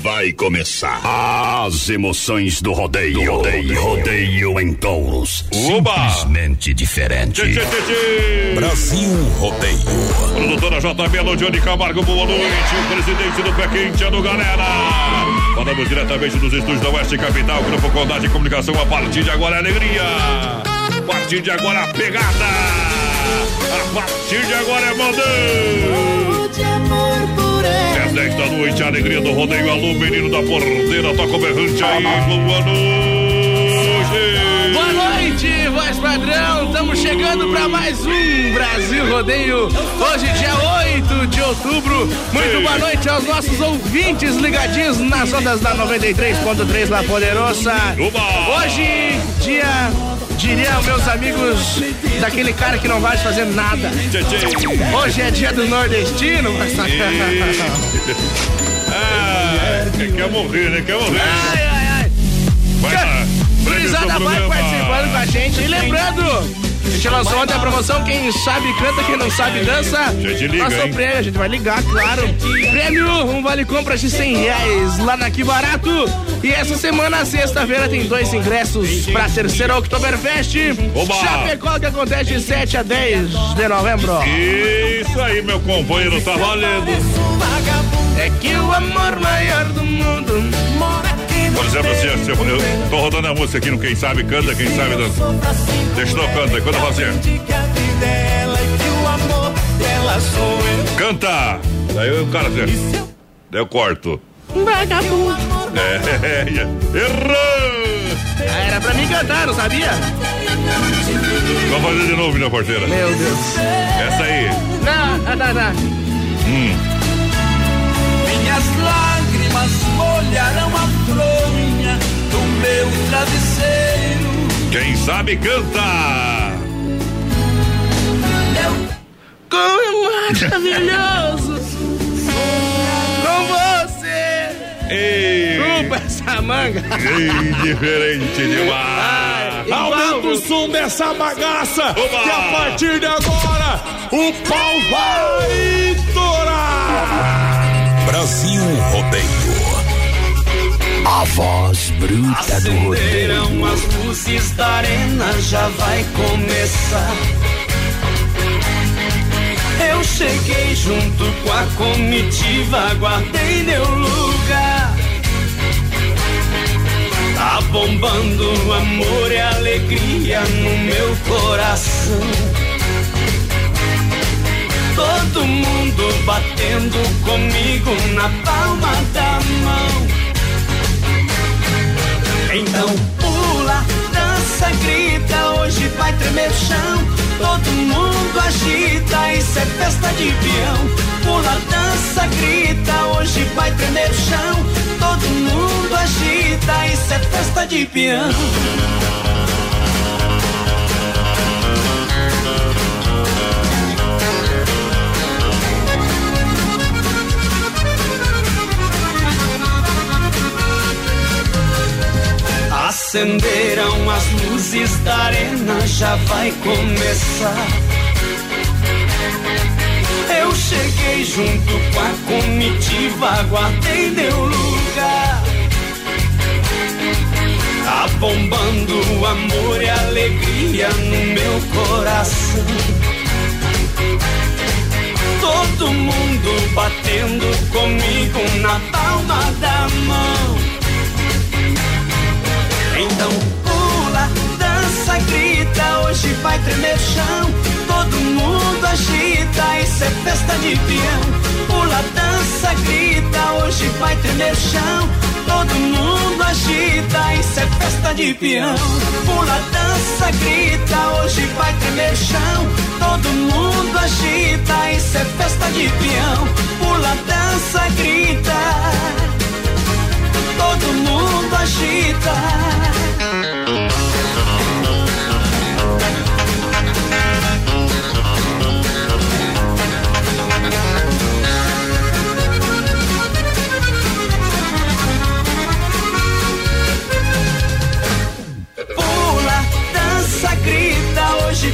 vai começar. As emoções do rodeio. Rodeio, rodeio em touros. Oba! Simplesmente diferente. Tchê, tchê, tchê. Brasil Rodeio. Produtora JB, alô, Johnny Camargo, boa noite. O presidente do Pé Quente, é do Galera. Falamos diretamente dos estúdios da Oeste Capital, Grupo Condade de Comunicação. A partir de agora é alegria. A partir de agora é pegada. A partir de agora é mandão. É 10 da noite, a alegria do rodeio. Alô, menino da porteira, toca o berrante aí. Boa noite. Boa noite, voz padrão. Estamos chegando para mais um Brasil Rodeio. Hoje, dia 8 de outubro. Muito boa noite aos nossos ouvintes ligadinhos nas ondas da 93.3 La Poderosa. Hoje, dia, diria meus amigos, daquele cara que não vai fazer nada. Hoje é dia do nordestino, padrão. Ah, quer, morrer, né? Quer morrer. Ai, ai, ai. Vai lá. Vai participando com a gente. E lembrando, gente lançou ontem a promoção, quem sabe canta, quem não sabe dança. Gente, liga, Passou hein? prêmio, a gente vai ligar, claro. Prêmio, um vale compra de 100 reais lá na Que Barato. E essa semana, sexta-feira, tem dois ingressos pra terceira Oktoberfest. Oba! Chapecó, que acontece de 7 a 10 de novembro. Isso aí, meu companheiro, tá valendo. É que o amor maior do mundo Por exemplo, assim, se eu, eu tô rodando a música aqui no Quem Sabe Canta, Quem Sabe Dança. Deixa eu aí, quando fazer. Canta! Daí o cara assim, daí eu corto. Vagabundo. É, errou! Ah, Era pra mim cantar, não sabia? Vamos fazer de novo, minha porteira. Meu Deus. Essa aí. Não, tá, tá. Minhas travesseiro. Quem sabe canta! Como é maravilhoso com você. Ei, Chupa essa manga. ei, diferente demais! Igual, Aumenta o som dessa bagaça, Oba! que a partir de agora o pau vai torar. Brasil Rodeio. A voz bruta do rodeio. As luzes da arena, já vai começar. Eu cheguei junto com a comitiva, guardei meu lugar. Tá bombando amor e alegria no meu coração. Todo mundo batendo comigo na palma da mão. Então pula, dança, grita, hoje vai tremer o chão. Todo mundo agita, isso é festa de peão. Pula, dança, grita, hoje vai tremer o chão. Todo mundo agita, isso é festa de peão. Acenderam as luzes da arena, já vai começar. Eu cheguei junto com a comitiva, guardei meu lugar. Tá bombando o amor e alegria no meu coração. Todo mundo batendo comigo na palma da mão. Dança, grita, hoje vai tremer chão. Todo mundo agita, isso é festa de peão. Pula, dança, grita, hoje vai tremer chão. Todo mundo agita, isso é festa de peão. Pula, dança, grita, hoje vai tremer chão. Todo mundo agita, isso é festa de peão. Pula, dança, grita. Todo mundo agita.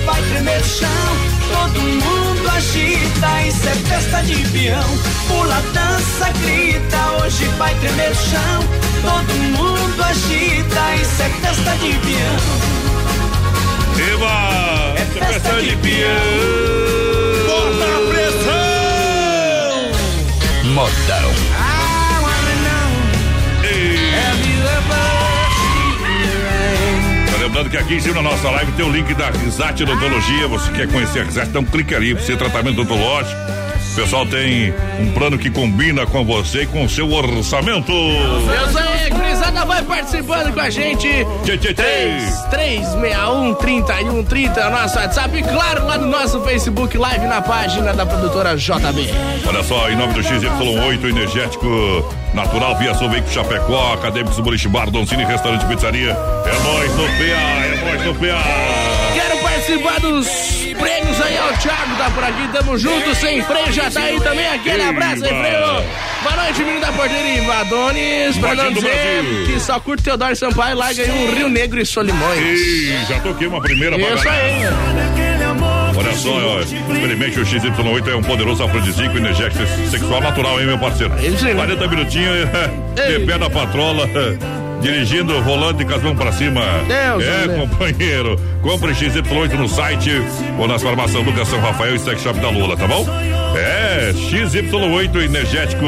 Vai tremer o chão. Todo mundo agita, isso é festa de peão. Pula, dança, grita, hoje vai tremer o chão. Todo mundo agita, isso é festa de peão. Eba! É festa de peão. Bota a pressão! Modão. Lembrando que aqui em cima da nossa live tem o link da Risate Odontologia. Você quer conhecer a Risate? Então clique ali para ser tratamento odontológico. O pessoal tem um plano que combina com você e com o seu orçamento. Deus gurizada vai participando com a gente. Tchê, tchê, tchê. 361 3130 é o nosso WhatsApp e claro, lá no nosso Facebook Live na página da produtora JB. Olha só, em nome do XY8 Energético Natural, Via Sul Veículo Chapecó, Acadêmicos Boliche Bar, Doncini Restaurante e Pizzaria. É nóis no PA, é nóis no PA. Participar dos prêmios aí, ó. O Thiago tá por aqui, tamo junto, sem freio, já tá aí também. Aquele abraço, sem freio. Boa noite, menino da porteira Ivadones. Pra não dizer que só curte Teodoro Sampaio, larga aí um Rio Negro e Solimões. E já toquei uma primeira Isso aí. Olha só, ó, experimente o XY8, é um poderoso afrodisíaco energético sexual natural, hein, meu parceiro? Ele sim. 40 minutinhos de Ei. pé da patrola, dirigindo, rolando de casmão pra cima. Deus é, livre. companheiro. Compre XY8 no site ou nas farmácias Lucas São Rafael e Sex Shop da Lula, tá bom? É, XY8 energético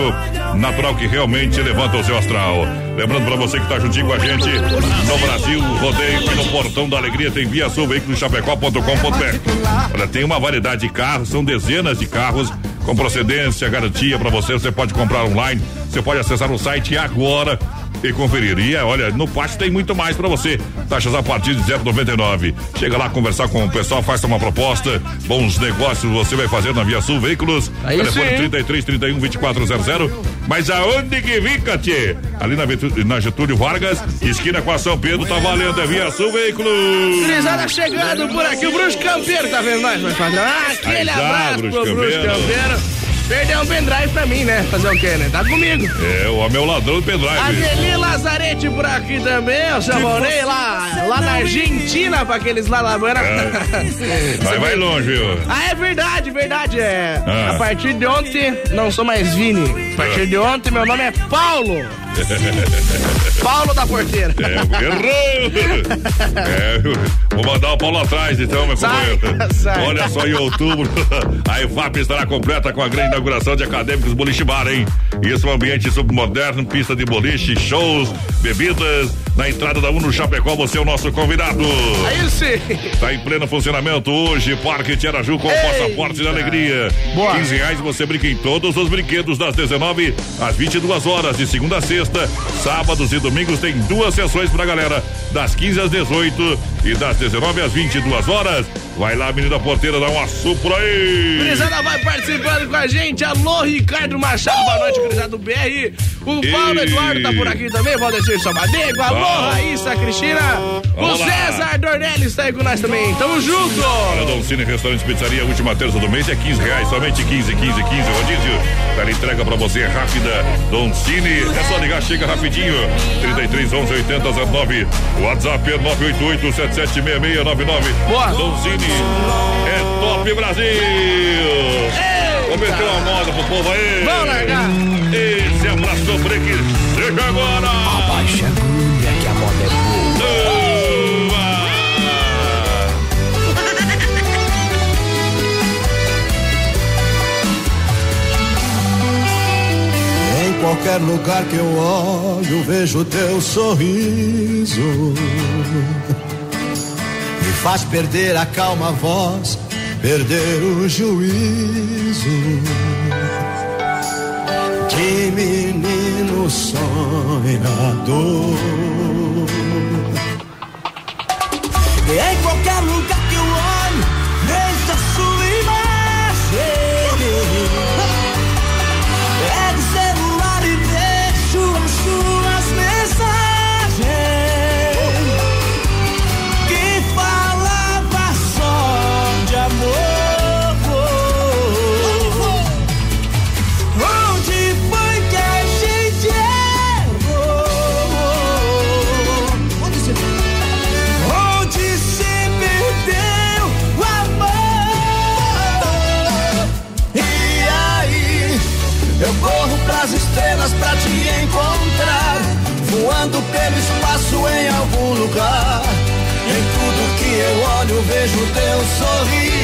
natural que realmente levanta o seu astral. Lembrando pra você que tá juntinho com a gente no Brasil, rodeio e no Portão da Alegria tem via sul chapecó.com.br. Olha, tem uma variedade de carros, são dezenas de carros com procedência, garantia pra você. Você pode comprar online, você pode acessar o site agora e conferir. E é, olha, no pátio tem muito mais pra você. Taxas a partir de 0,99. Chega lá conversar com o pessoal, faça uma proposta. Bons negócios você vai fazer na Via Sul Veículos. Aí Telefone sim. 33 31 2400. Mas aonde que fica, tchê? Ali na, Vetu- na Getúlio Vargas, esquina com a São Pedro, tá valendo. É Via Sul Veículos. Gurizada chegando por aqui, o Bruxo Campeiro, tá vendo nós, meu padrão? Ah, aquele Aí já, abraço Bruxo pro Bruxo Campeiro. Perdeu um pendrive pra mim, né? Fazer o quê, né? Tá comigo. É, o homem é o ladrão do pendrive. Adeli Lazarete por aqui também, o seu Morei lá, lá na Argentina, pra aqueles lá lá. Vai, vai longe, viu? Ah, é verdade, verdade. É. Ah. A partir de ontem, não sou mais Vini. A partir de ontem, meu nome é Paulo. Paulo da Porteira. É, errou! É, vou mandar o Paulo atrás, então, meu companheiro. Olha só, em outubro, a EFAP estará completa com a grande inauguração de Acadêmicos Boliche Bar, hein? Isso é um ambiente submoderno, pista de boliche, shows, bebidas. Na entrada da Uno Chapecó, você é o nosso convidado. Aí sim. Tá em pleno funcionamento hoje, Parque Tiaraju com o passaporte da alegria. Boa. 15 reais você brinca em todos os brinquedos das 19 às 22 horas, de segunda a sexta. Sábados e domingos tem duas sessões pra galera, das 15 às 18 e das 19 às 22 horas. Vai lá, menina porteira, dá um assopro aí. Gurizada vai participando com a gente. Alô, Ricardo Machado, boa noite, gurizada do BR. O Paulo Ei. Eduardo tá por aqui também, Valdecir Sobadego. Alô, Vamos. Raíssa Cristina. O. César Dornelles tá aí com nós também. Tamo junto. Olha, Dom Cine Restaurante Pizzaria, última terça do mês é 15 reais, somente 15, 15, 15, rodízio. Tela entrega pra você é rápida. Dom Cine, é só ligar, chega rapidinho. 33 11 80 09. WhatsApp é 988 776699. Boa. Dom Cine é top Brasil. Vamos meter uma moda pro povo aí. Vamos largar. Esse abraço sofrer que seja agora. Baixa a agulha que a moda é boa. Qualquer lugar que eu olho, vejo teu sorriso. Faz perder a calma voz, perder o juízo. De menino sonhador. E em qualquer ter espaço em algum lugar. E em tudo que eu olho, vejo teu sorriso.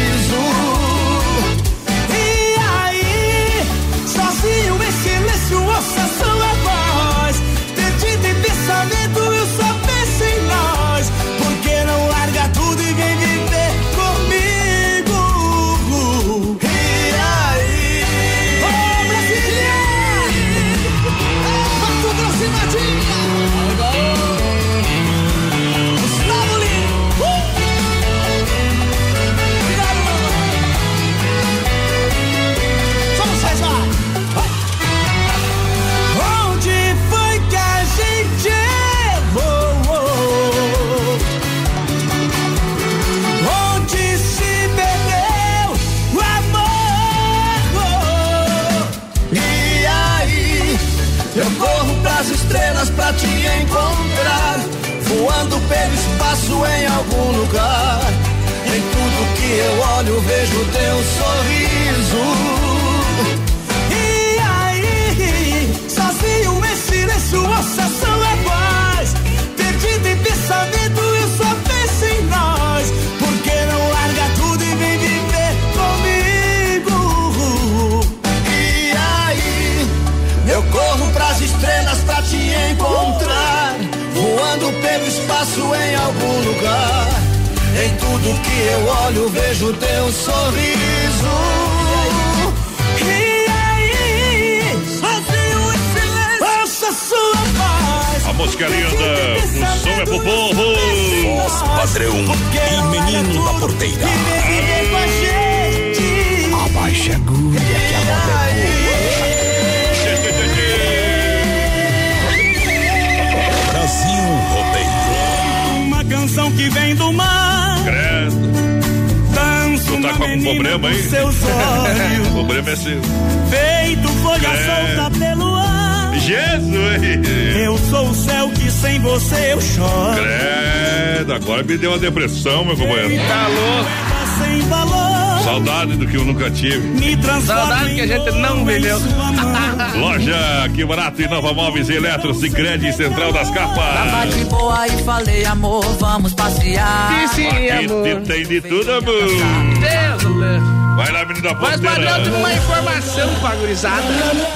Barato e Nova Móveis e Eletro, Sicredi Central das Tava Capas. de boa e falei, amor, vamos passear. Sim, Aqui amor. tem de tudo, amor. Deus. Vai lá, menino da Mas, padrão, tem porteira. uma informação pra gurizada.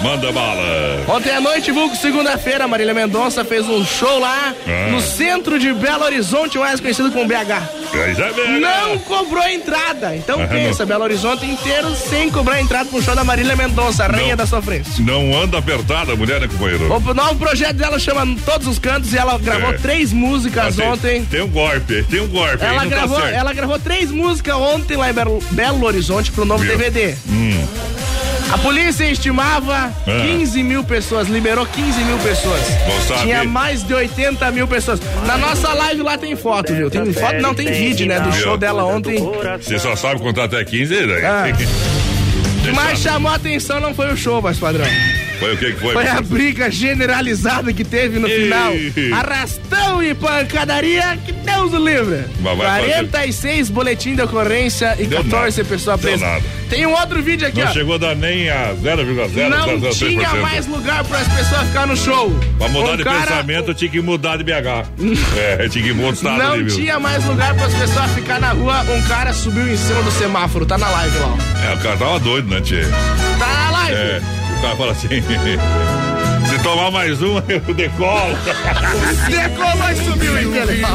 Manda bala. Ontem à noite, vulgo segunda-feira, Marília Mendonça fez um show lá Ah. no centro de Belo Horizonte, mais conhecido como BH. Não cobrou entrada. Então Ah, pensa, Belo Horizonte inteiro sem cobrar entrada pro show da Marília Mendonça, a rainha Não. da sofrência. Não anda apertada, mulher, né, companheiro? O novo projeto dela chama Todos os Cantos e ela gravou É. três músicas tem, ontem. Tem um golpe, tem um golpe. Ela não gravou, tá ela gravou três músicas ontem lá em Belo, Belo Horizonte pro novo Viu? DVD. A polícia estimava Ah. 15 mil pessoas, liberou 15 mil pessoas. Tinha mais de 80 mil pessoas. Na nossa live lá tem foto, viu? Tem foto, não, tem vídeo, né? Do show dela ontem. Você só sabe contar até 15, né? Ah. Mais chamou a atenção não foi o show, mas padrão. Foi o que que foi? Foi a briga generalizada que teve no Ih. final. Arrastão e pancadaria, que Deus o livre. Mas vai 46 boletim de ocorrência e Deu 14 nada. pessoas presas. Tem um outro vídeo aqui, Não ó. chegou a dar nem a 0,0. Não tinha mais lugar para as pessoas ficar no show. Pra mudar Um de cara- pensamento, tinha que mudar de BH. é, tinha que ir pra outro estado Não ali, tinha mais lugar para as pessoas ficar na rua. Um cara subiu em cima do semáforo. Tá na live lá. ó. É, o cara tava doido, né, tchê? Tá na live. É, o cara fala assim. Se tomar mais uma, eu decolo. Decolou e subiu, entendeu?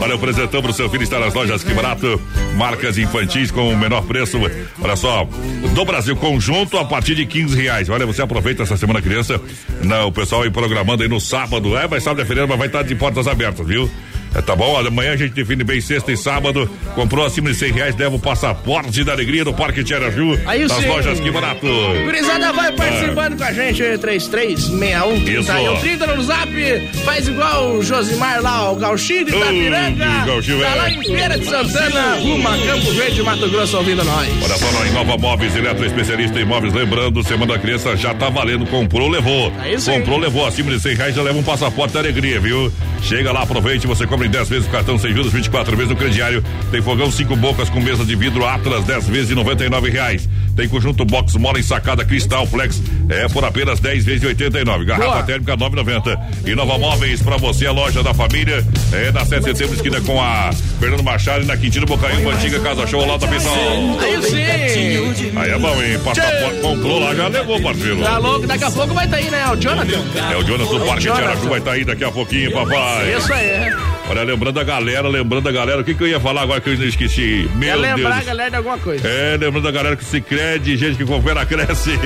Olha, o presentão pro seu filho está nas lojas Que Barato. Marcas infantis com o menor preço. Olha só, do Brasil Conjunto a partir de 15 reais. Olha, você aproveita essa semana criança. Não, o pessoal aí programando aí no sábado. É, mas sábado é feriado, mas vai estar de portas abertas, viu? É, tá bom? Amanhã a gente define bem sexta e sábado. Comprou acima de 100 reais, leva o passaporte da alegria do Parque Tiaraju. Aí nas sim. lojas Que Barato. Gurizada vai participando com a gente, 3361 Isso. 30 no zap. Faz igual o Josimar lá, o Gauchinho de Itapiranga. Gauchinho, tá é. lá em Feira de Santana, Ruma, Campo Verde, Mato Grosso, ouvindo nós. Olha só, em Nova Móveis, Eletro Especialista em Móveis. Lembrando, Semana da Criança já tá valendo. Comprou, levou. Aí sim. Comprou, levou. Acima de 100 reais já leva um passaporte da alegria, viu? Chega lá, aproveite. Você compra em 10 vezes o cartão sem juros, 24 vezes no crediário. Tem fogão cinco bocas com mesa de vidro Atlas, 10 vezes de 99 reais. Tem conjunto box mola em sacada cristal flex. É por apenas 10 vezes de 89. Garrafa Boa. térmica 9,90. E Nova Móveis pra você, a loja da família. É na 7 de setembro, esquina com a Fernando Machado e na Quintino Bocaiúva, antiga Casa Show lá da pessoal. Aí sim. Aí é bom, hein? Passaporte comprou lá, já levou, parceiro. Tá louco? Daqui a pouco vai estar aí, né? O Jonathan. É o Jonas do Parque Jonathan. Tiaraju vai estar aí daqui a pouquinho, papai. Isso aí. Olha, lembrando a galera, lembrando a galera, o que, que eu ia falar agora que eu esqueci? Meu É lembrar a Deus. galera de alguma coisa. É, lembrando a galera que se crede, gente que coopera, cresce.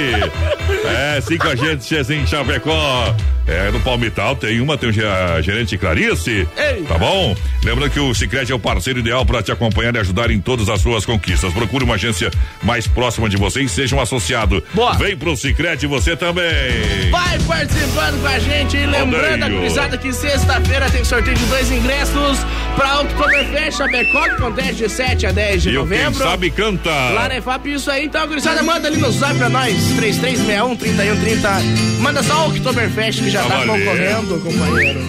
É, cinco agentes em Chapecó. É, no Palmital tem uma, tem o ge- a gerente Clarice. Ei. Tá bom? Lembrando que o Sicredi é o parceiro ideal para te acompanhar e ajudar em todas as suas conquistas. Procure uma agência mais próxima de você e seja um associado. Boa. Vem pro Sicredi você também. Vai participando com a gente e lembrando a gurizada que sexta-feira tem sorteio de dois ingressos pra Oktoberfest Chapecó, que acontece de 7 a 10 de E o quem novembro. sabe canta. Lá na EFAP, isso aí. Então, gurizada, manda ali no zap pra nós, 3361-3130. Manda só o Oktoberfest que já Tá tá concorrendo, companheiro.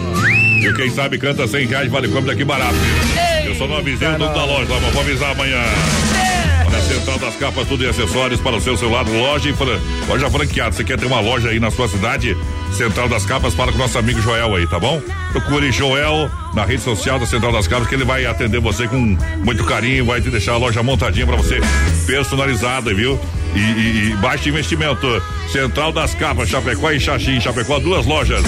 E quem sabe canta 100 reais, vale compra daqui barato. Ei, Eu só não avisei o dono da loja, mas vou avisar amanhã. Central das Capas, tudo e acessórios para o seu celular, loja e fran... loja franqueada. Você quer ter uma loja aí na sua cidade? Central das Capas, fala com o nosso amigo Joel aí, tá bom? Procure Joel na rede social da Central das Capas, que ele vai atender você com muito carinho, vai te deixar a loja montadinha para você, personalizada, viu? E, e, e baixo investimento. Central das Capas, Chapecó e Xaxim, Chapecó, duas lojas.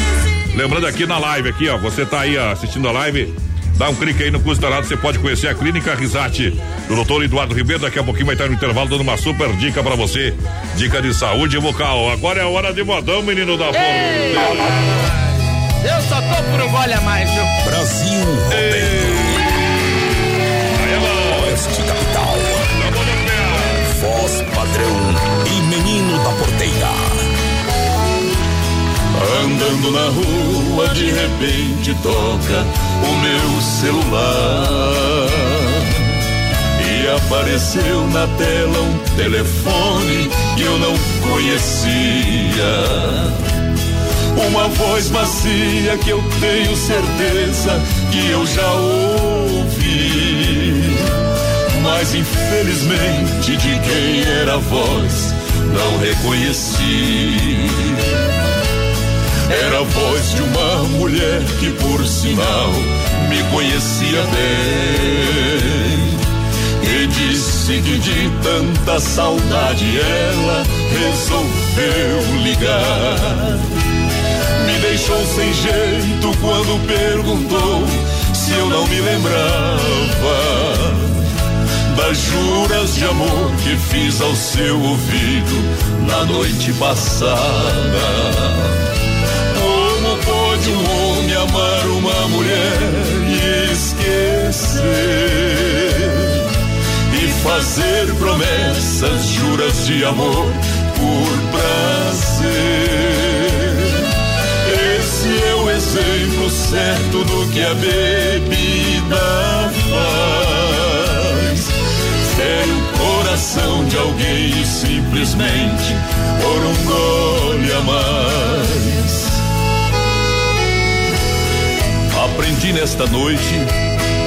Lembrando aqui na live, aqui, ó, você tá aí ó, assistindo a live, Dá um clique aí no custo nada, você pode conhecer a Clínica Risate do doutor Eduardo Ribeiro. Daqui a pouquinho vai estar no intervalo dando uma super dica pra você. Dica de saúde bucal. Agora é a hora de modão, menino da porra. Eu só tô por um gole a mais, viu? Brasil Rodeio. É. Oeste Capital. Voz padrão e menino da porteira. Andando na rua, de repente toca o meu celular. E apareceu na tela um telefone que eu não conhecia. Uma voz macia que eu tenho certeza que eu já ouvi. Mas infelizmente de quem era a voz não reconheci. Era a voz de uma mulher que, por sinal, me conhecia bem. E disse que de tanta saudade ela resolveu ligar. Me deixou sem jeito quando perguntou se eu não me lembrava das juras de amor que fiz ao seu ouvido na noite passada. Uma mulher e esquecer? E fazer promessas, juras de amor por prazer. Esse é o exemplo certo do que a bebida faz. Fere o coração de alguém e simplesmente por um gole a mais. Aprendi nesta noite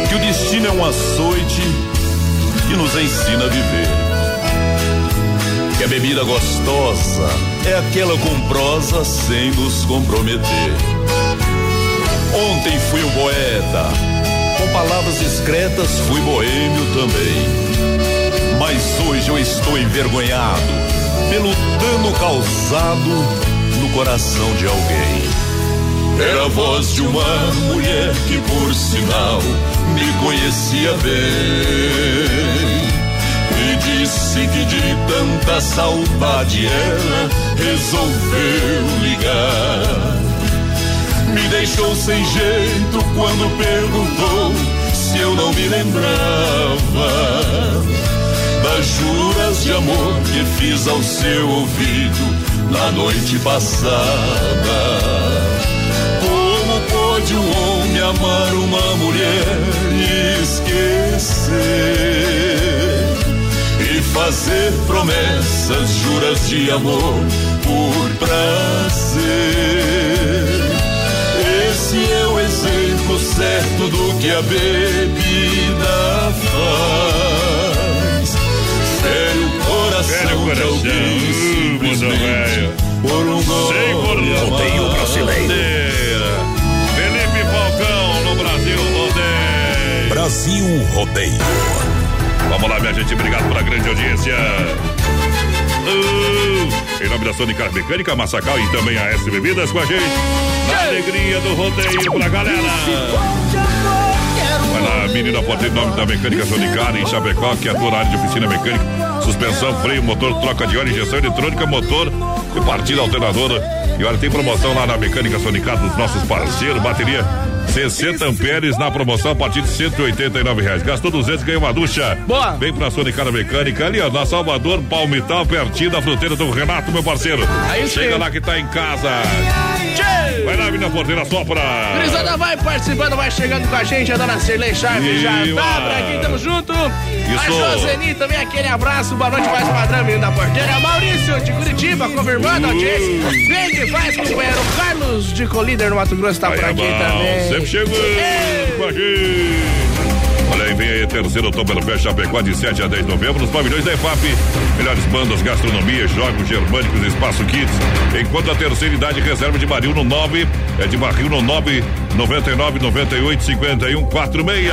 que o destino é um açoite que nos ensina a viver. Que a bebida gostosa é aquela com prosa sem nos comprometer. Ontem fui o poeta, com palavras discretas fui boêmio também. Mas hoje eu estou envergonhado pelo dano causado no coração de alguém. Era a voz de uma mulher que, por sinal, me conhecia bem. E disse que de tanta saudade ela resolveu ligar. Me deixou sem jeito quando perguntou se eu não me lembrava das juras de amor que fiz ao seu ouvido na noite passada. Pode um homem amar uma mulher e esquecer? E fazer promessas, juras de amor por prazer. Esse é o exemplo certo do que a bebida faz. Fere o coração, coração. Uh, mundo velho. Por um Sem cordão. Rodeio brasileiro. Brasil Rodeio. Vamos lá, minha gente. Obrigado pela grande audiência. Uh, em nome da Sônica Mecânica, Massacal e também a S Bebidas com a gente. Na alegria do rodeio pra galera. Vai lá, menina, pode ter nome da mecânica Sonicar em Chapecó, que atua na área de oficina mecânica, suspensão, freio, motor, troca de óleo, injeção eletrônica, motor e partida alternadora. E olha, tem promoção lá na mecânica Sonicar dos nossos parceiros, bateria 60 amperes na promoção a partir de 189 reais. Gastou 200, ganha uma ducha. Boa. Vem pra Sonicar Mecânica ali, ó, na Salvador, Palmital, pertinho da fronteira do Renato, meu parceiro. Aí sim. Chega lá que tá em casa. Vai lá, menina porteira, sopra. Gurizada vai participando, vai chegando com a gente, a dona Cirlei Sharp já Viva! tá por aqui, tamo junto. A Isso. Joseni também, aquele abraço, boa noite, mais padrão, menino da porteira. Maurício de Curitiba, confirmando a audiência. Vem que faz, companheiro. Carlos de Colíder no Mato Grosso tá por é aqui bom, também. Sempre chegando com a gente. Olha aí, vem aí, terceiro Oktoberfest Chapecó de 7 a 10 de novembro, nos pavilhões da EFAP. Melhores bandas, gastronomia, jogos germânicos, espaço kids. Enquanto a terceira idade reserva de barril no 9, é de barril no 9, 99, 98, 51, 46.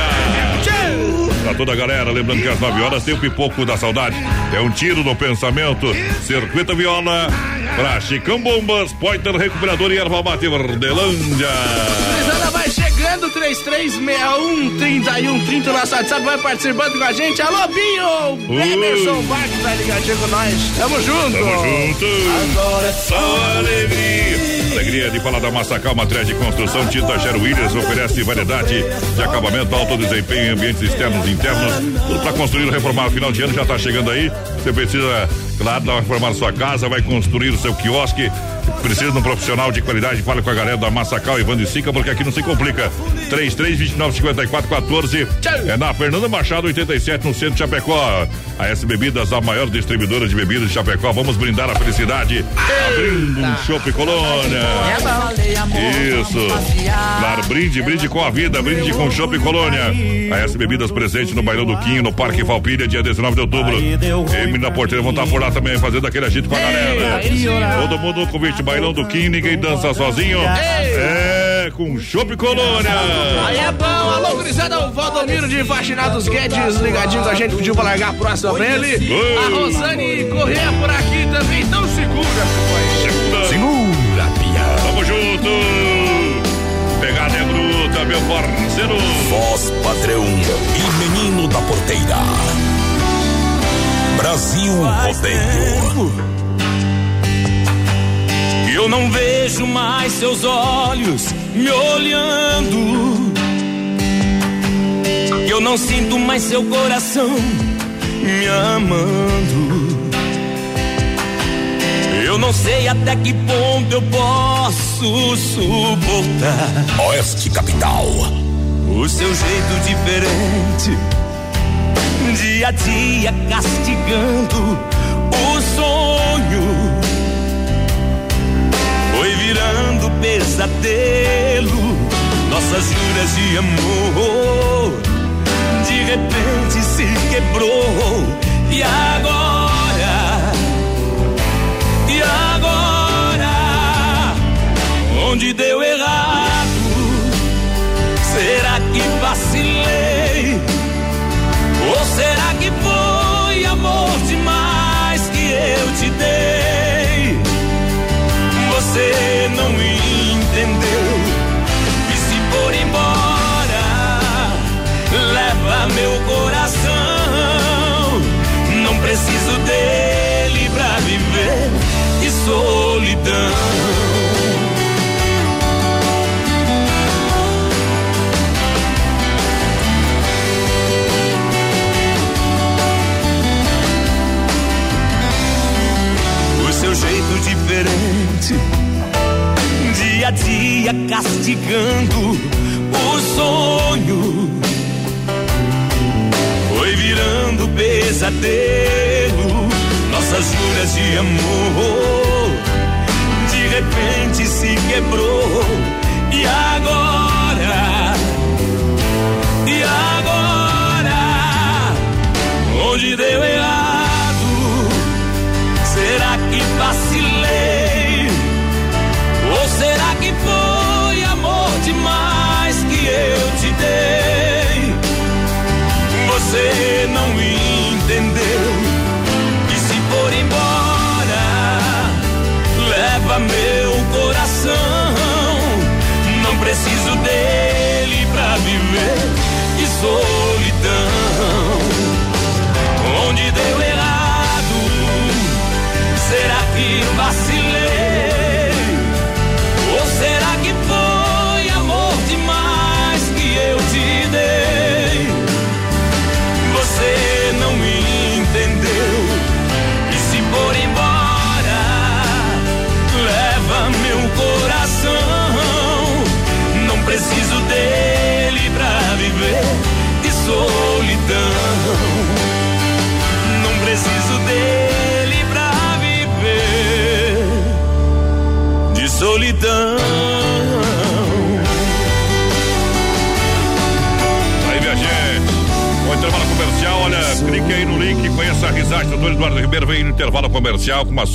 Pra toda a galera, lembrando que às 9 horas tem o pipoco da saudade. É um tiro no pensamento. Circuito Viola, pra Chicão Bombas, Pointer Recuperador e Erva Mate Verdelândia. Gurizada vai chegando, 3361 3130 nosso WhatsApp, vai participando com a gente. Alô, Binho! Ui. Emerson Barco tá ligadinho com nós. Tamo junto! Tamo junto. Agora é Só alegria. Alegria de falar da Massacal, matriz de construção. Tinta Gero Williams oferece variedade de acabamento, alto desempenho em ambientes externos e internos. Tudo para construir reformar. Final de ano já tá chegando aí. Você precisa, claro, reformar sua casa, vai construir o seu quiosque. Precisa de um profissional de qualidade. Fala com a galera da Massacal, Evandro e Sica, porque aqui não se complica. 3329 54 14 É na Fernanda Machado, 87, no centro de Chapecó. A S Bebidas, a maior distribuidora de bebidas de Chapecó. Vamos brindar a felicidade. Abrindo um chopp colônia. Isso. Claro, brinde, brinde com a vida, brinde com Chopp Colônia. A S Bebidas presente no Bailão do Quinho, no Parque Valpilha, dia 19 de outubro. Emily na porteira vão estar por lá também, fazendo aquele agito com a galera. Todo mundo convite, Bailão do Quinho, ninguém dança sozinho. É, com Chopp Colônia. Aí é bom, alô, gurizada, o Valdomiro de Vaginados Guedes ligadinho com a gente, pediu pra largar a próxima pra ele. Oi. A Rosane Correia por aqui também, então segura, companheiro. Segura, pia. Tamo junto. Pegada é bruta, meu parceiro. Voz padrão e menino da porteira. Brasil Rodeio. Eu não vejo mais seus olhos me olhando. Eu não sinto mais seu coração me amando. Eu não sei até que ponto eu posso suportar Oeste Capital. o seu jeito diferente, dia a dia castigando virando pesadelo, nossas juras de amor. De repente se quebrou, e agora? E agora? Onde deu errado? Será que vacilei?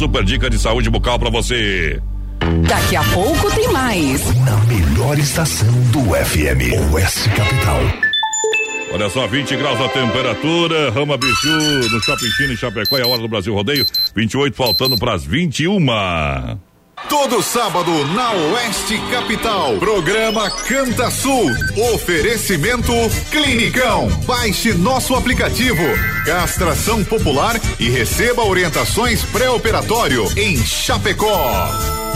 Super dica de saúde bucal para você. Daqui a pouco tem mais. Na melhor estação do FM, Oeste Capital. Olha só, 20 graus a temperatura, Rama Biju no Shopping China em Chapecó é a hora do Brasil Rodeio, 28 faltando para as 21. Todo sábado na Oeste Capital. Programa Canta Sul. Oferecimento Clinicão. Baixe nosso aplicativo. Castração popular e receba orientações pré-operatório em Chapecó.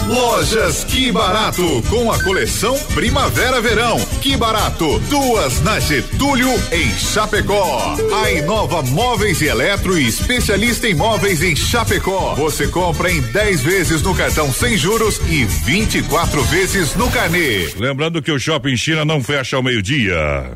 Lojas Que Barato, com a coleção Primavera-Verão. Que Barato, duas na Getúlio, em Chapecó. A Inova Móveis e Eletro especialista em móveis em Chapecó. Você compra em 10 vezes no cartão sem juros e 24 vezes no carnê. Lembrando que o Shopping China não fecha ao meio-dia.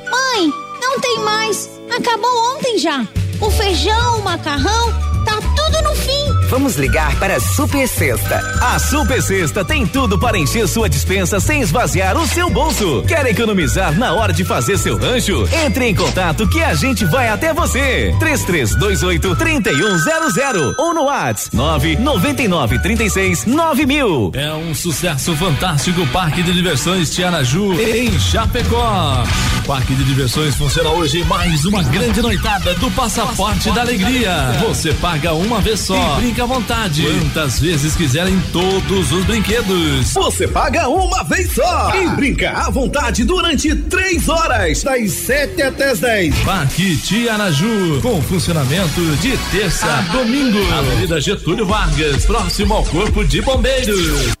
Mãe, não tem mais. Acabou ontem já. O feijão, o macarrão, Vamos ligar para a Super Sexta. A Super Sexta tem tudo para encher sua dispensa sem esvaziar o seu bolso. Quer economizar na hora de fazer seu rancho? Entre em contato que a gente vai até você. 3328 3100 ou no WhatsApp 999 36 9000. É um sucesso fantástico Parque de Diversões Tianaju em Chapecó. O Parque de Diversões funciona hoje mais uma grande noitada do Passaporte da Alegria. Você paga uma vez só e brinca à vontade. Quantas vezes quiserem todos os brinquedos. Você paga uma vez só e brinca à vontade durante três horas, das sete até as dez. Parque Tianaju, com funcionamento de terça a domingo. Avenida Getúlio Vargas, próximo ao Corpo de Bombeiros.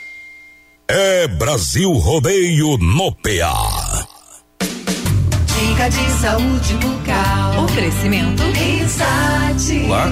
É Brasil Rodeio no PA. Dica de saúde bucal. Oferecimento. Risate. Olá,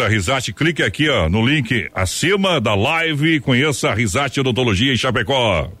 a Risate? Clique aqui ó, no link acima da live e conheça a Risate Odontologia em Chapecó.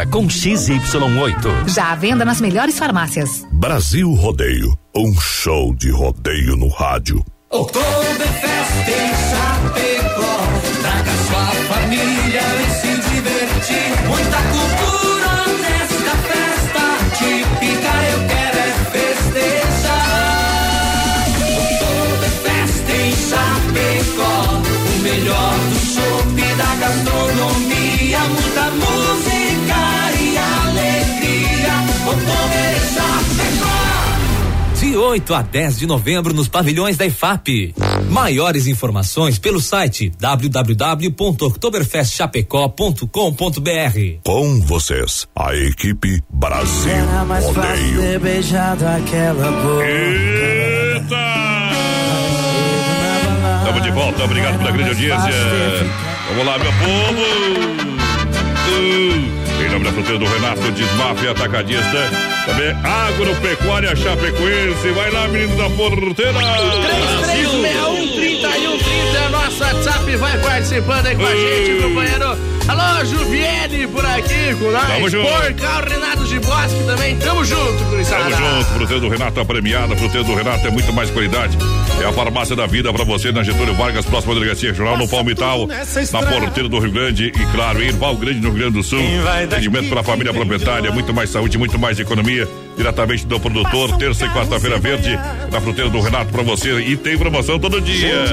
com XY8. Já à venda nas melhores farmácias. Brasil Rodeio, um show de rodeio no rádio. Oktoberfest 8 a 10 de novembro nos pavilhões da IFAP. Maiores informações pelo site www.oktoberfestchapecó.com.br. Com vocês, a equipe Brasil Era mais fácil Rodeio. ter beijado aquela boca. Estamos de volta, obrigado pela grande audiência. Vamos lá, meu povo. Uh, nome da fruteira do Renato Desmafia Atacadista. Também Agropecuária Chapecoense. Vai lá, menino da porteira. 3361 3130 é nosso WhatsApp. Vai participando aí com a gente, companheiro. Alô, Juviene por aqui com nós. Tamo junto. Porcal Renato de Bosque também. Tamo junto, Curizada. Tamo junto, fruteira do Renato tá premiada, fruteira do Renato é muito mais qualidade. É a farmácia da vida pra você na Getúlio Vargas, próxima delegacia regional no Palmital, na porteira do Rio Grande e claro, em Val Grande, no Rio Grande do Sul. Atendimento para a família proprietária, muito mais saúde, muito mais economia, diretamente do produtor, terça e quarta-feira verde, na fruteira do Renato pra você e tem promoção todo dia.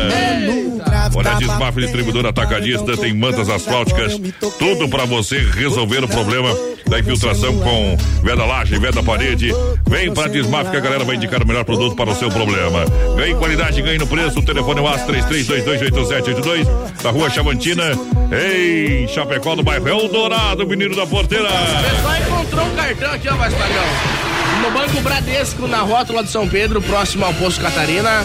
Olha, a Desmaf Distribuidora Atacadista tem mantas asfálticas, tudo pra você resolver o problema da infiltração com veda laje, veda parede. Vem pra Desmaf que a galera vai indicar o melhor produto para o seu problema. Ganhe qualidade, ganhe no preço. O telefone é o AS 33228782 da rua Chavantina, em Chapecó, no bairro Eldorado, menino da porteira. O pessoal encontrou um cartão aqui, ó. No Banco Bradesco, na rótula de São Pedro, próximo ao Posto Catarina.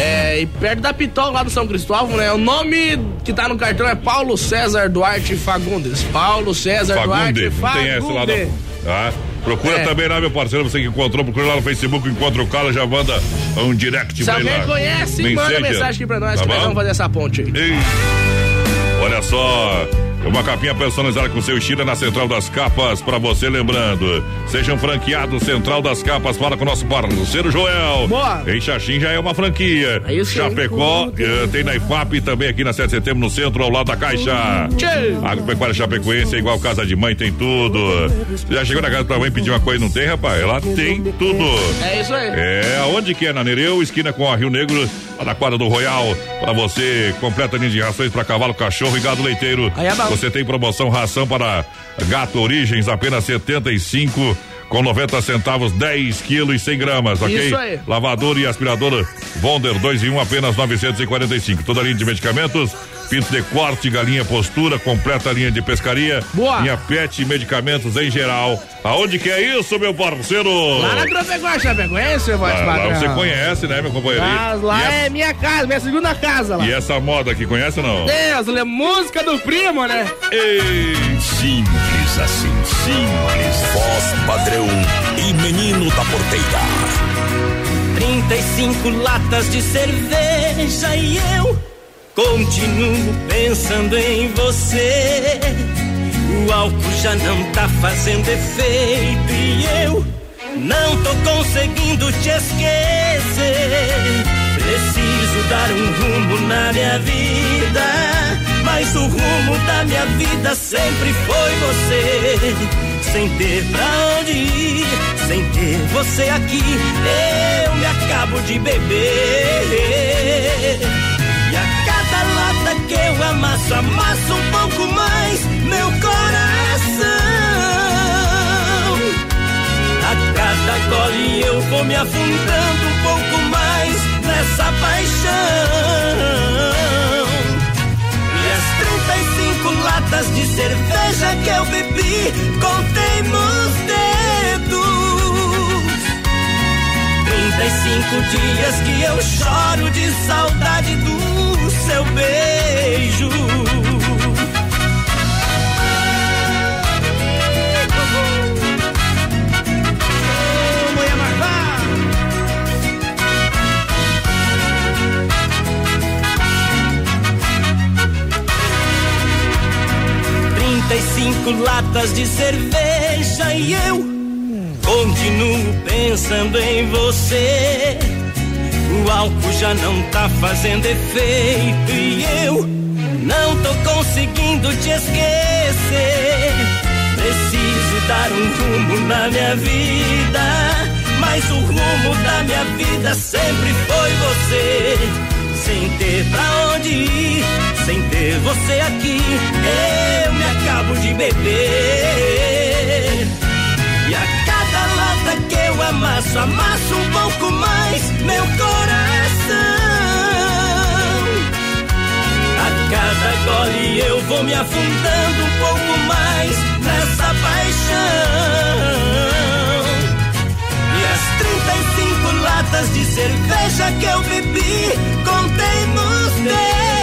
É, e perto da Pitol, lá do São Cristóvão, né? O nome que tá no cartão é Paulo César Duarte Fagundes. Paulo César Fagunde, Duarte não tem esse lá Fagundes. não. Tá? Procura É. também lá, meu parceiro, você que encontrou, procura lá no Facebook, encontra o cara, já manda um direct Se pra ele alguém lá. conhece, manda mensagem aqui pra nós Tá que nós bom? vamos fazer essa ponte aí. Ei. Olha só, uma capinha personalizada com seu estilo na Central das Capas pra você, lembrando. Sejam franqueados Central das Capas, fala com o nosso parceiro Joel. Boa. Em Xaxim já é uma franquia. Chapecó, eh, tem na IFAP e também aqui na 7 de setembro no centro, ao lado da Caixa. Tchê. Agropecuária Chapecoense é igual casa de mãe, tem tudo. Já chegou na casa da mãe pedir uma coisa e não tem, rapaz? Lá tem tudo. É isso aí. É, aonde que é? Na Nereu, esquina com a Rio Negro, lá na quadra do Royal. Pra você, completa linha de rações para cavalo, cachorro e gado leiteiro. Aí é. Você tem promoção ração para gato Origens, apenas 75 com 90 centavos, 10 quilos e 100 gramas, ok? Isso aí. Lavador e aspirador Wonder 2 em 1, apenas 945. Toda linha de medicamentos, pinto de corte, galinha postura, completa a linha de pescaria. Boa. Linha pet e medicamentos em geral. Aonde que é isso, meu parceiro? Lá na Agropecuária Chapecoense, voz Lá, lá padrão. você conhece, né, meu companheiro? Lá, lá e, é minha casa, minha segunda casa lá. e essa moda aqui, conhece ou não? Deus, é música do primo, né? Ei, Simples assim, simples. Voz padrão e menino da porteira. 35 latas de cerveja e eu continuo pensando em você. O álcool já não tá fazendo efeito e eu não tô conseguindo te esquecer. Preciso dar um rumo na minha vida, mas o rumo da minha vida sempre foi você. Sem ter pra onde ir, sem ter você aqui, eu me acabo de beber. Amasso, amasso um pouco mais meu coração. A cada gole eu vou me afundando um pouco mais nessa paixão. E as 35 latas de cerveja que eu bebi, contei nos dedos. 35 dias que eu choro de saudade do seu beijo. Mulher malvada. 35 latas de cerveja e eu continuo pensando em você. O álcool já não tá fazendo efeito e eu não tô conseguindo te esquecer. Preciso dar um rumo na minha vida, mas o rumo da minha vida sempre foi você. Sem ter pra onde ir, sem ter você aqui, eu me acabo de beber. amasso, amasso um pouco mais meu coração. A cada gole eu vou me afundando um pouco mais nessa paixão. E as 35 latas de cerveja que eu bebi, contei nos dedos.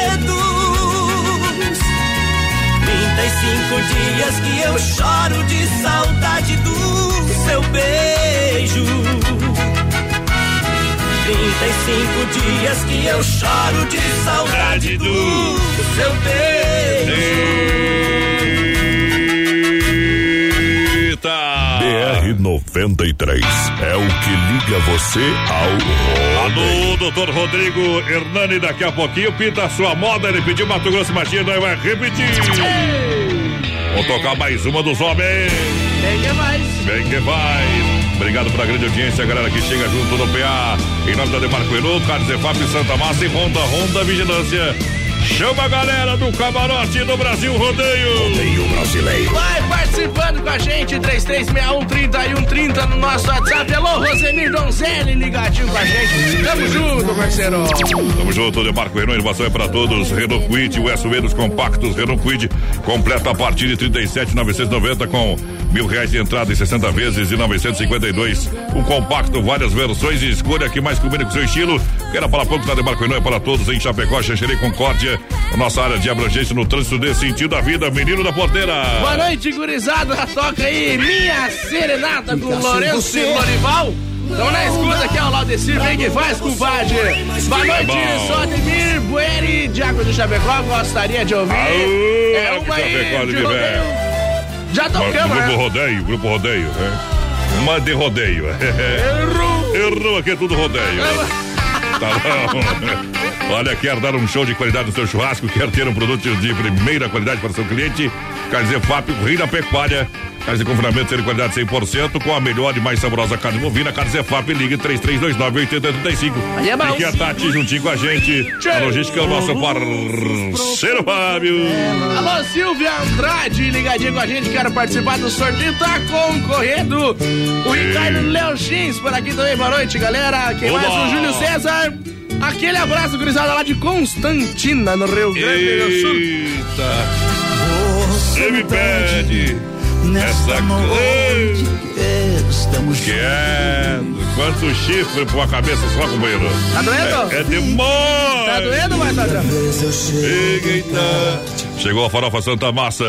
35 dias que eu choro de saudade do seu beijo. 35 dias que eu choro de saudade do seu Eita! 93 é o que liga você ao Alô, doutor Rodrigo Hernani, daqui a pouquinho pinta a sua moda. Ele pediu Mato Grosso nós vai repetir. Vou tocar mais uma dos homens. Vem que mais. Vem que vai. Obrigado pela grande audiência, galera que chega junto no PA. Em nome da Demarco Renault, Carlos Efap, Santa Massa e Honda, Honda Vigilância. Chama a galera do camarote do Brasil Rodeio. Rodeio brasileiro. Vai participando com a gente, 3361-3130 no nosso WhatsApp. Alô, Rosemir Donzelli, ligadinho com a gente. Tamo junto, parceiro. Tamo junto, Demarco Renault, inovação é para todos. Renault Quid, o SUV dos compactos, Renault Quid, completa a partir de 37,990 com mil reais de entrada em 60 vezes e 952. Um compacto, várias versões e escolha que mais combina com seu estilo. Quer falar ponto da Demarco é para todos em Chapecó, Xanxerê, Concórdia. Nossa área de abrangência no trânsito desse sentido da vida, menino da porteira. Boa noite, gurizada. Toca aí Minha Serenata com Lourenço e Lorival. Estamos na escuta aqui ao Laudecir, vem que faz, compadre. Boa noite, bom. sou Ademir Bueri, de Água do Chapecó, gostaria de ouvir. Aô, é uma aí, Chapecó de de. Já tocamos, Grupo né? rodeio, grupo rodeio, né? Uma de rodeio. Errou. Errou aqui é tudo rodeio. Tá bom. Olha, quer dar um show de qualidade no seu churrasco, quer ter um produto de primeira qualidade para o seu cliente? Carne FAP, rei da pecuária. Carne de confinamento de qualidade 100% com a melhor e mais saborosa carne bovina. Carne FAP, ligue 3329-8035. Aí é bom. E que a Tati juntinho com a gente. A logística é o nosso parceiro Fábio. Alô, Silvia Andrade, ligadinho com a gente, quero participar do sorteio, tá concorrendo. O Ricardo Leochins por aqui também, boa noite, galera. Quem Oba! mais? O Júlio César. Aquele abraço, gurizada, lá de Constantina, no Rio Grande do Sul. Eita. Você me pede essa coisa. Estamos Quieto. Quanto chifre pra uma cabeça só, companheiro? Tá doendo? É, é demais. Tá doendo, mais padrão? Eita. Chegou a farofa Santa Massa.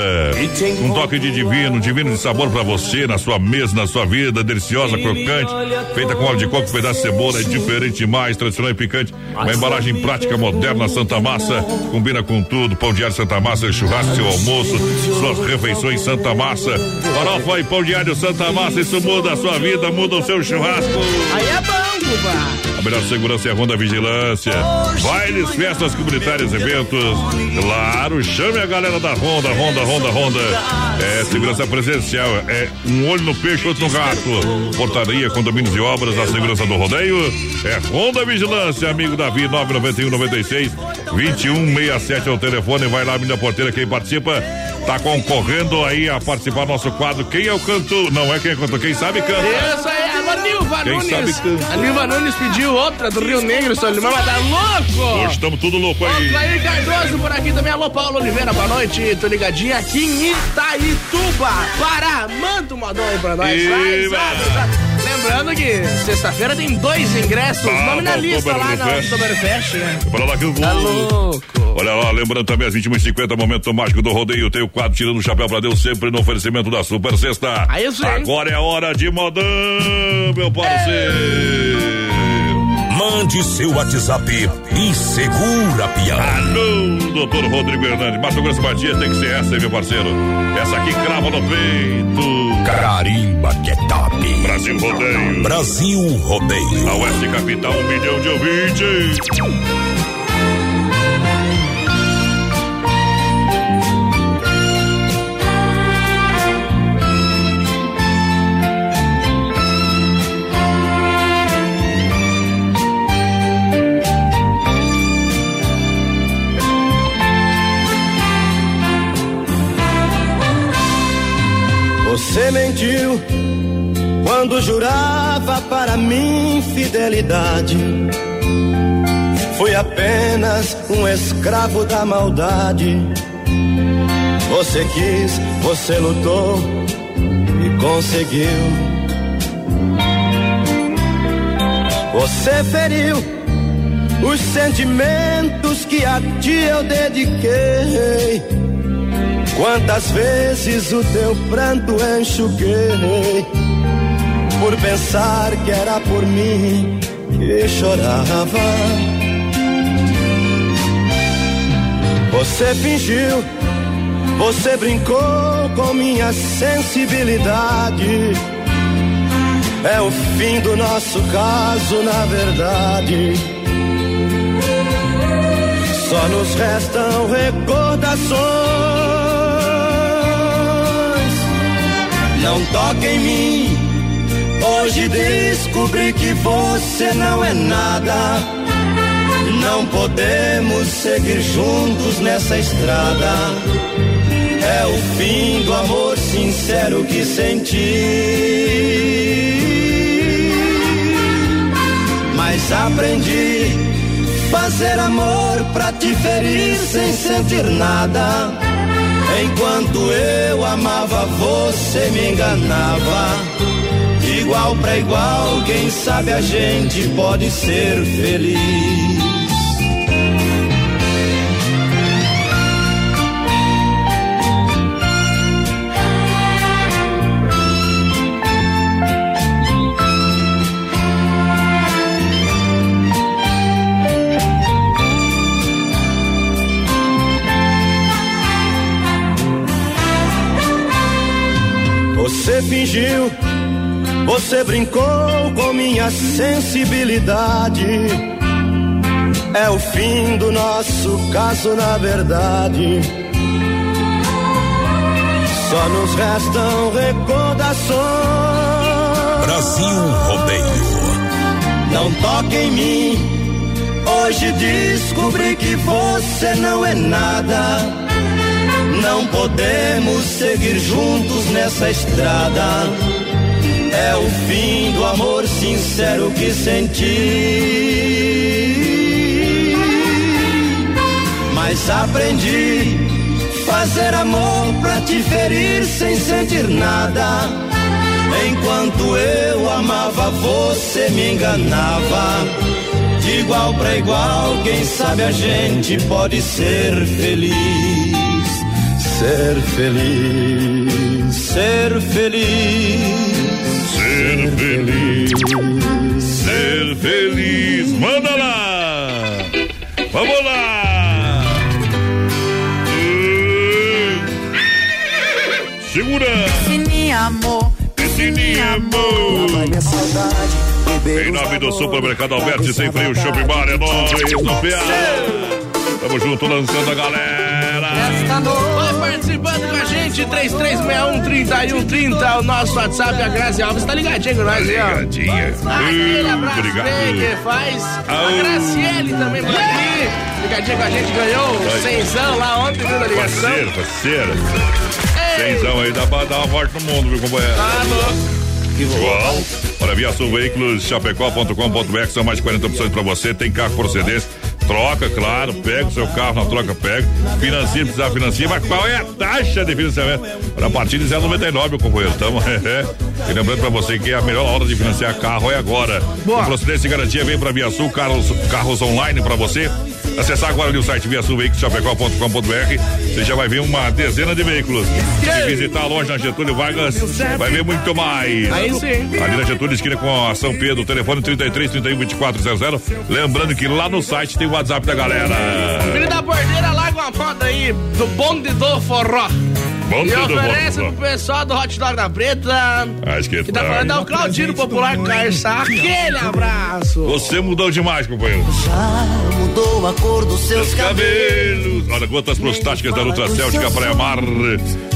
Um toque de divino, divino de sabor pra você, na sua mesa, na sua vida. Deliciosa, crocante. Feita com óleo de coco, pedaço de cebola. É diferente demais, tradicional e picante. Uma embalagem prática, moderna, Santa Massa. Combina com tudo. Pão diário Santa Massa, churrasco, seu almoço. Suas refeições Santa Massa. Farofa e pão diário Santa Massa. Isso muda a sua vida, muda o seu churrasco. Aí é bom, Cuba. A melhor segurança é a Ronda Vigilância. Bailes, festas comunitárias, eventos. Claro, chame a galera da Honda, Honda, Honda, Honda. É segurança presencial. É um olho no peixe, outro no gato. Portaria, condomínios e obras, a segurança do rodeio. É Honda Vigilância, amigo Davi, 991 96 2167 é o telefone. Vai lá, menina porteira, quem participa. Tá concorrendo aí a participar do nosso quadro. Quem é o cantor? Não é quem é cantor, quem sabe canta. Isso aí, alô, Nilva Quem Nunes. A Nilva Nunes pediu outra do Rio Negro, seu Limão, mas tá louco. Hoje estamos tudo louco aí. Ô, Clair Cardoso por aqui também. Alô, Paulo Oliveira, boa noite. Tô ligadinho aqui em Itaituba, Pará. Manda um modão aí pra nós. Vai. Lembrando que sexta-feira tem dois ingressos. Ah, nome na bom, lista lá na Oktoberfest. Né? Para lá que eu vou. Tá louco. Olha lá, lembrando também às 21h50, momento mágico do rodeio. Tem o quadro tirando o chapéu pra Deus, sempre no oferecimento da Super Sexta. Aí sim. Agora é a hora de modão, meu parceiro. Mande seu WhatsApp e segura, pião. Alô, doutor Rodrigo Hernandes. Mato Grosso Matias tem que ser essa, hein, meu parceiro. Essa aqui crava no peito. Carimba que é top. Brasil Rodeio. Brasil Rodeio. A Oeste Capital, um milhão de ouvintes. Você mentiu quando jurava para mim fidelidade. Fui apenas um escravo da maldade. Você quis, você lutou e conseguiu. Você feriu os sentimentos que a ti eu dediquei. Quantas vezes o teu pranto enxuguei por pensar que era por mim que chorava. Você fingiu, você brincou com minha sensibilidade. É o fim do nosso caso, na verdade. Só nos restam recordações. Não toque em mim. Hoje descobri que você não é nada. Não podemos seguir juntos nessa estrada. É o fim do amor sincero que senti. Mas aprendi fazer amor pra te ferir sem sentir nada. Enquanto eu amava, você me enganava. Igual pra igual, quem sabe a gente pode ser feliz. Fingiu, você brincou com minha sensibilidade. É o fim do nosso caso, na verdade. Só nos restam recordações. Brasil Rodeio. Não toque em mim. Hoje descobri que você não é nada. Não podemos seguir juntos nessa estrada. É o fim do amor sincero que senti. Mas aprendi fazer amor pra te ferir sem sentir nada. Enquanto eu amava, você me enganava. De igual pra igual, quem sabe a gente pode ser feliz ser feliz, ser feliz, ser feliz, ser feliz. Manda lá! Vamos lá! Segura! Esse amor, esse amor. minha saudade. Em nome do Supermercado Alberti, sem freio, Shopping Bar, é nóis, no PA. Tamo junto, lançando a galera. Vai participando com a gente, 3361-3130, é o nosso WhatsApp, a Grazi Alves tá ligadinha com nós aí, ó. Ligadinha. Aquele abraço obrigado. que faz. A. Graciele também por aqui. Ligadinha com a gente, ganhou o cenzão lá ontem, viu, da ligação. Parceiro, parceiro. Cenzão aí, dá pra dar uma volta no mundo, viu, companheiro? Tá louco. João. Olha, Via Sul Veículos, chapecó.com.br, são mais de 40 opções pra você. Tem carro procedência. Troca, claro, pega o seu carro na troca, pega. Financia, precisar financiar, mas qual é a taxa de financiamento? A partir de 0,99, meu companheiro. Tamo, é. E lembrando pra você que a melhor hora de financiar carro é agora. Com procedência e garantia, vem pra Via Sul, carros, carros online pra você. Acessar agora ali o site Via Sul Veículos, chapecó.com.br. Você já vai ver uma dezena de veículos. Se visitar a loja na Getúlio Vargas, vai ver muito mais. Aí sim. Ali na Getúlio, esquina com a São Pedro, telefone 33 31 2400. Lembrando que lá no site tem o WhatsApp da galera. Filho da porteira, larga uma foto aí do bonde do forró. Bonde e do oferece forró. pro pessoal do Hot Dog da Preta. Acho que Que tá falando é o Claudino Popular Carça. Aquele abraço. Você mudou demais, companheiro. Mudou a cor dos seus Cabelos. Olha, gotas prostáticas da Nutracéutica Praia Mar.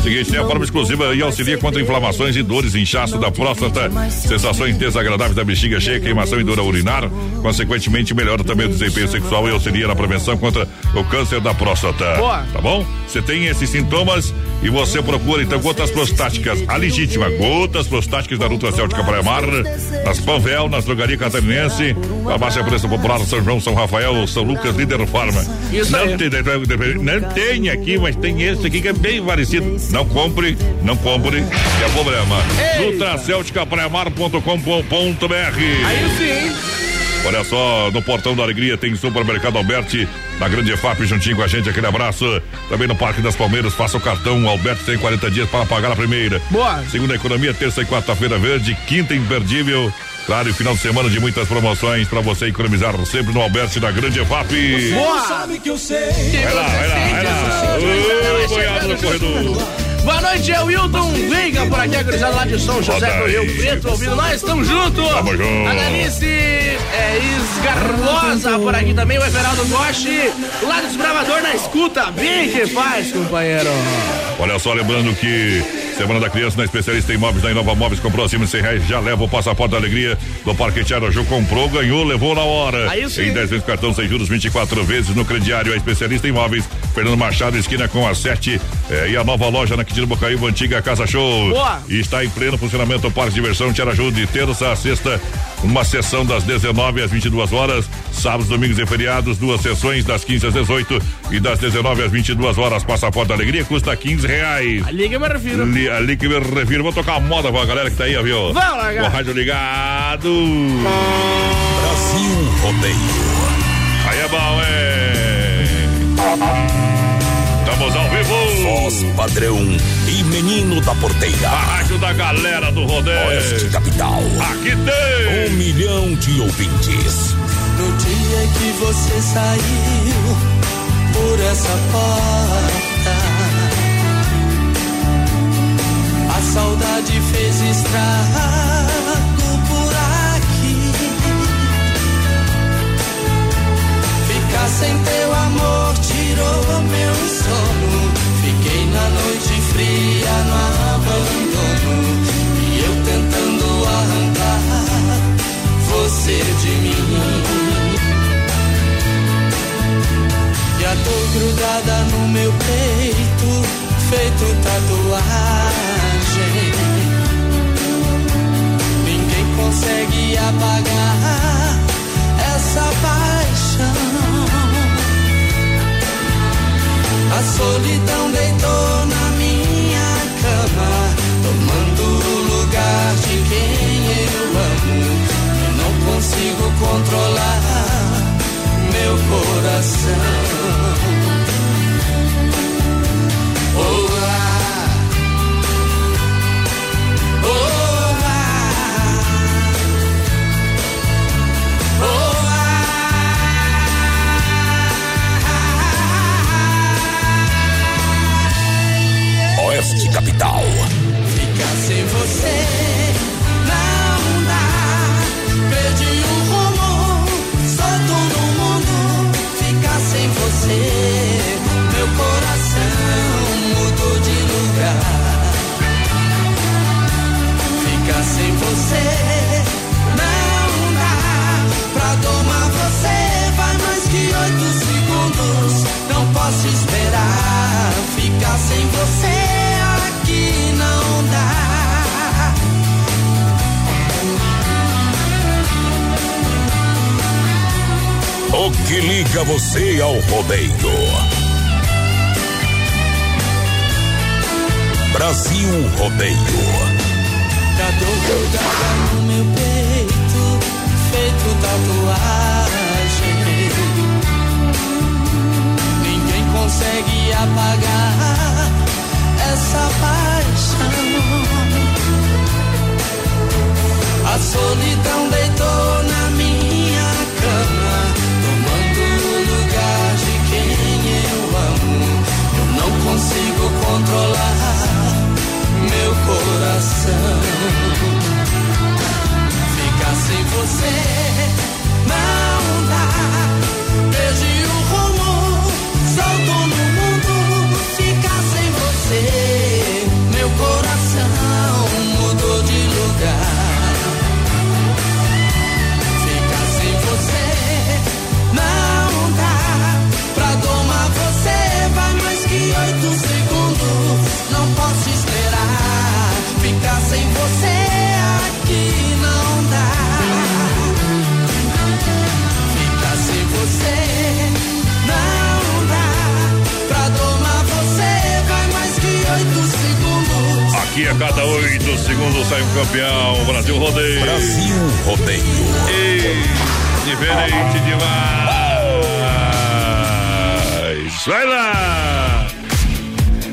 Seguinte, tem a forma exclusiva e auxilia contra inflamações e dores, inchaço da próstata, sensações desagradáveis da bexiga cheia, queimação e dor ao urinar. Consequentemente, melhora também o desempenho sexual e auxilia na prevenção contra o câncer da próstata. Boa. Tá bom? Você tem esses sintomas, e você procura então gotas prostáticas, a legítima, gotas prostáticas da Nutracel de Praia Mar, nas Panvel, nas drogarias catarinense, farmácia Preço Popular, São João, São Rafael, São Lucas, Líder Farma. Isso não aí. tem, não tem aqui, mas tem esse aqui que é bem parecido. Não compre, não compre, que é problema. Nutracelticapraiamar.com.br Aí sim. Olha só, no Portão da Alegria tem Supermercado Alberti, na Grande EFAP, juntinho com a gente, aquele abraço. Também no Parque das Palmeiras, faça o cartão, Alberti tem 40 dias para pagar a primeira. Boa. Segunda economia, terça e quarta-feira verde, quinta imperdível. Claro, e final de semana de muitas promoções para você economizar sempre no Alberti da Grande EFAP. Boa. Sabe que eu sei. Vai lá, vai lá, vai lá. Ô, boiado no corredor. Boa noite, é o Wilton Veiga por aqui, gurizada lá de São José do Rio Preto, ouvindo nós, estamos juntos. Tamo junto. A Danice é, Esgarbosa por aqui também, o Everaldo Goshi, lá do Desbravador na escuta, bem que faz, companheiro. Olha só, lembrando que Semana da Criança na especialista em imóveis da Inova Móveis comprou acima de 100 reais, já leva o passaporte da alegria do Parque Tiaraju, comprou, ganhou, levou na hora. Aí sim. Em 10 vezes cartão sem juros, 24 vezes no crediário, a especialista em imóveis, Fernando Machado, esquina com a 7 eh, e a nova loja na Quintino Bocaíba, antiga Casa Show. Boa. E está em pleno funcionamento o Parque de Diversão Tiaraju de terça a sexta, uma sessão das 19 às 22 horas, sábados, domingos e feriados, duas sessões das 15 às 18 e das 19 às 22 horas. Passaporte da alegria custa 15 reais. Ali que me refiro. Ali, ali que me refiro. Vou tocar uma moda pra galera que tá aí, viu? Vamos lá, O cara. rádio ligado. Brasil Rodeio. Aí é bom, é. Estamos ao vivo. Voz padrão e menino da A porteira. rádio da galera do rodeio. Oeste Capital. Aqui tem. Um milhão de ouvintes. No dia que você saiu por essa porta, a saudade fez estrago fria no abandono. E eu tentando arrancar você de mim. E a dor grudada no meu peito, feito tatuagem. Ninguém consegue apagar essa paixão. A solidão deitou na controlar meu coração. Oh, ah. Oh, Oeste Capital. Ficar sem você O que liga você ao rodeio. Brasil Rodeio. Da dor no meu peito, feito tatuagem. Ninguém consegue apagar essa paixão. A solidão deitou na minha cama, consigo controlar meu coração. Ficar sem você não dá. Desde o rumo, salto no mundo. Ficar sem você, meu coração. Sem você aqui não dá. Ficar sem você não dá. Pra domar você vai mais que oito segundos. Aqui a cada oito segundos sai um campeão. Brasil rodeio. Brasil rodeio. E diferente demais. Vai lá!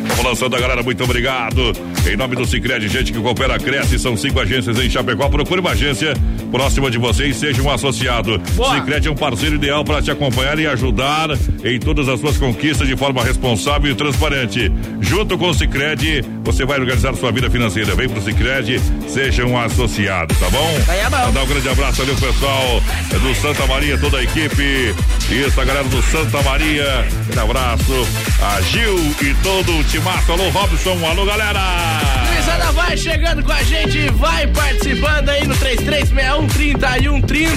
Vamos lançando a galera, muito obrigado. Em nome do Cicred, gente que coopera, cresce, são cinco agências em Chapecó. Procure uma agência próxima de você e seja um associado. Cicred é um parceiro ideal para te acompanhar e ajudar em todas as suas conquistas de forma responsável e transparente. Junto com o Cicred, você vai organizar sua vida financeira. Vem pro Cicred, seja um associado, tá bom? Aí é bom. Mandar um grande abraço ali o pessoal do Santa Maria, toda a equipe. Isso, a galera do Santa Maria. Um abraço a Gil e todo o timaço. Alô, Robson. Alô, galera. Gurizada, vai chegando com a gente, vai participando aí no 3361 30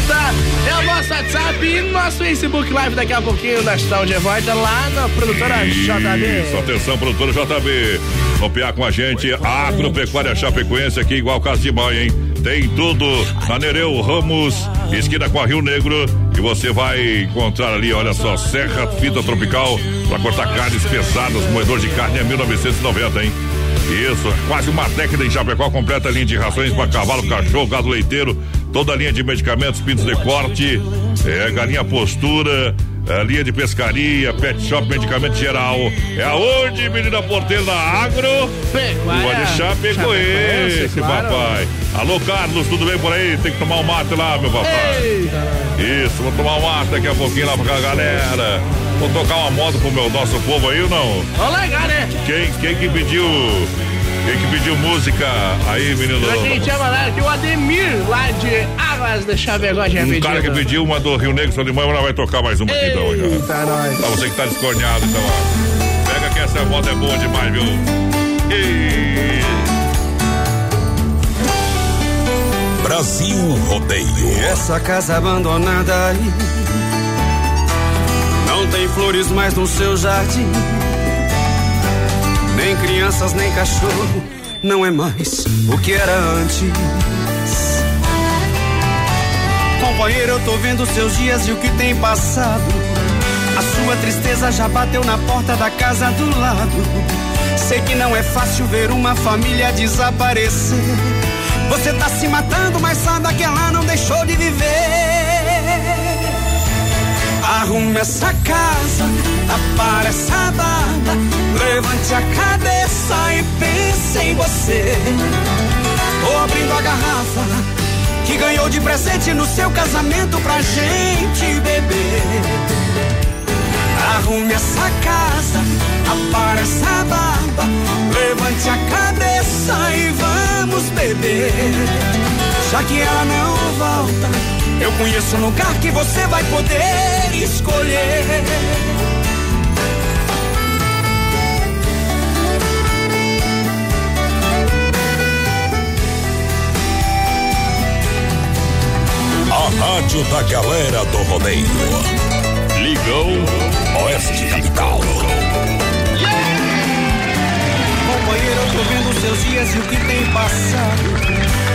É o nosso WhatsApp e no nosso Facebook Live daqui a pouquinho nós estamos de volta lá na produtora Isso, JB. atenção, produtora JB. Copiar com a gente, a Agropecuária Chapecoense aqui, igual casa de banho, hein? Tem tudo na Nereu Ramos, esquina com a Rio Negro. E você vai encontrar ali, olha só, Serra Fita Tropical para cortar carnes pesadas, moedor de carne é 1990, hein? Isso, quase uma década em Chapecó, completa linha de rações para cavalo, cachorro, gado leiteiro, toda a linha de medicamentos, pintos de corte, é, galinha postura, é, linha de pescaria, pet shop, medicamento geral. É aonde, menina porteira da Agro? Pecuária Chapecoense, claro. papai. Alô, Carlos, tudo bem por aí? Tem que tomar um mate lá, meu papai. Isso, vou tomar um mate daqui a pouquinho lá pra galera. Vou tocar uma moto pro meu nosso povo aí ou não? Vamos legal, né? Quem, quem que pediu? Quem que pediu música aí, menino? Pra quem chama lá, que o Ademir lá de Águas de Chavegó já Um pediu. cara que pediu uma do Rio Negro Solimão, mas vai tocar mais uma aqui então. Já. Eita, nós. Pra você que tá descorneado, então, ó. Pega que essa moda é boa demais, viu? E... Brasil Rodeio. Essa casa abandonada aí Não tem flores mais no seu jardim Nem crianças, nem cachorro Não é mais o que era antes. Companheiro, eu tô vendo seus dias e o que tem passado. A sua tristeza já bateu na porta da casa do lado. Sei que não é fácil ver uma família desaparecer. Você tá se matando, mas sabe que ela não deixou de viver. Arrume essa casa, apare essa barba, levante a cabeça e pense em você. Tô abrindo a garrafa que ganhou de presente no seu casamento pra gente beber. Arrume essa casa, apare essa barba, levante a cabeça e vamos beber. Já que ela não volta, eu conheço um lugar que você vai poder escolher. A rádio da galera do rodeio. Ligão Oeste Capital. Companheiro, eu tô vendo seus dias e o que tem passado.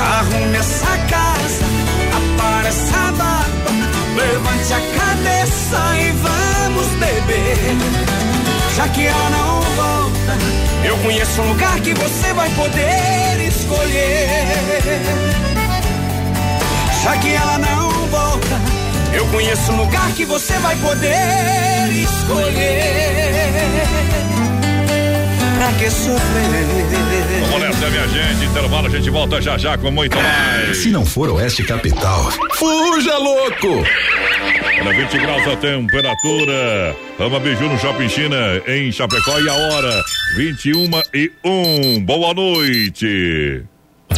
Arrume essa casa, apare essa barba, levante a cabeça e vamos beber. Já que ela não volta, eu conheço um lugar que você vai poder escolher. Já que ela não volta, eu conheço um lugar que você vai poder escolher. Pra que sofrer? Vamos nessa, minha gente. Intervalo, a gente volta já já com muito mais. Se não for Oeste Capital, fuja louco! Olha, 20 graus a temperatura. Ama Biju no Shopping China, em Chapecó. E a hora, 21 e 1. Boa noite.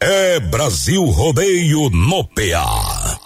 É Brasil Rodeio no PA.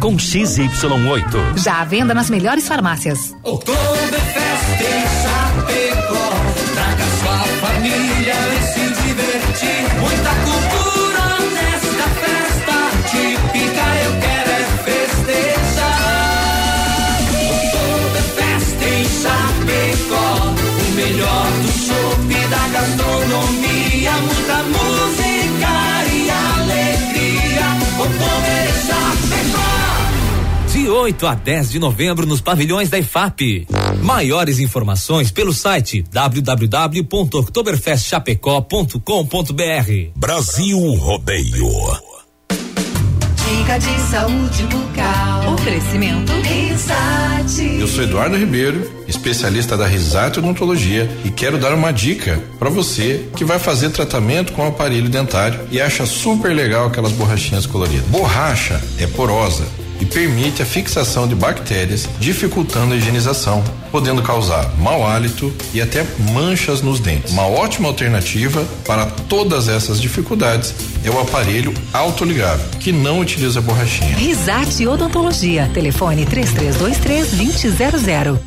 com XY8. Já à venda nas melhores farmácias. Oktoberfest em Chapecó. Traga sua família 8 a 10 de novembro nos pavilhões da IFAP. Maiores informações pelo site www.oktoberfestchapecó.com.br. Brasil Rodeio. Dica de saúde bucal. Oferecimento. Risate. Eu sou Eduardo Ribeiro, especialista da Risato Odontologia e quero dar uma dica para você que vai fazer tratamento com aparelho dentário e acha super legal aquelas borrachinhas coloridas. Borracha é porosa e permite a fixação de bactérias, dificultando a higienização, podendo causar mau hálito e até manchas nos dentes. Uma ótima alternativa para todas essas dificuldades é o aparelho autoligável, que não utiliza borrachinha. Risate Odontologia. Telefone 3323 2000.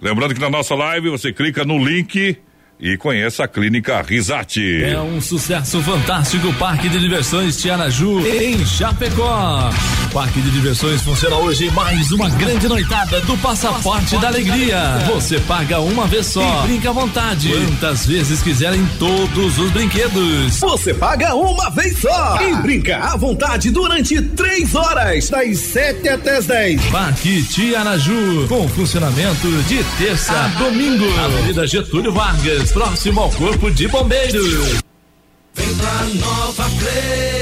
Lembrando que na nossa live você clica no link e conheça a clínica Risate. É um sucesso fantástico o Parque de Diversões Tiaraju em Chapecó. Parque de Diversões funciona hoje mais uma grande noitada do Passaporte da Alegria. Você paga uma vez só e brinca à vontade. Quantas vezes quiser em todos os brinquedos. Você paga uma vez só e brinca à vontade durante três horas, das 7 até as 10. Parque Tiaraju, com funcionamento de terça a domingo. Avenida Getúlio Vargas, próximo ao Corpo de Bombeiros. Vem pra Nova Play.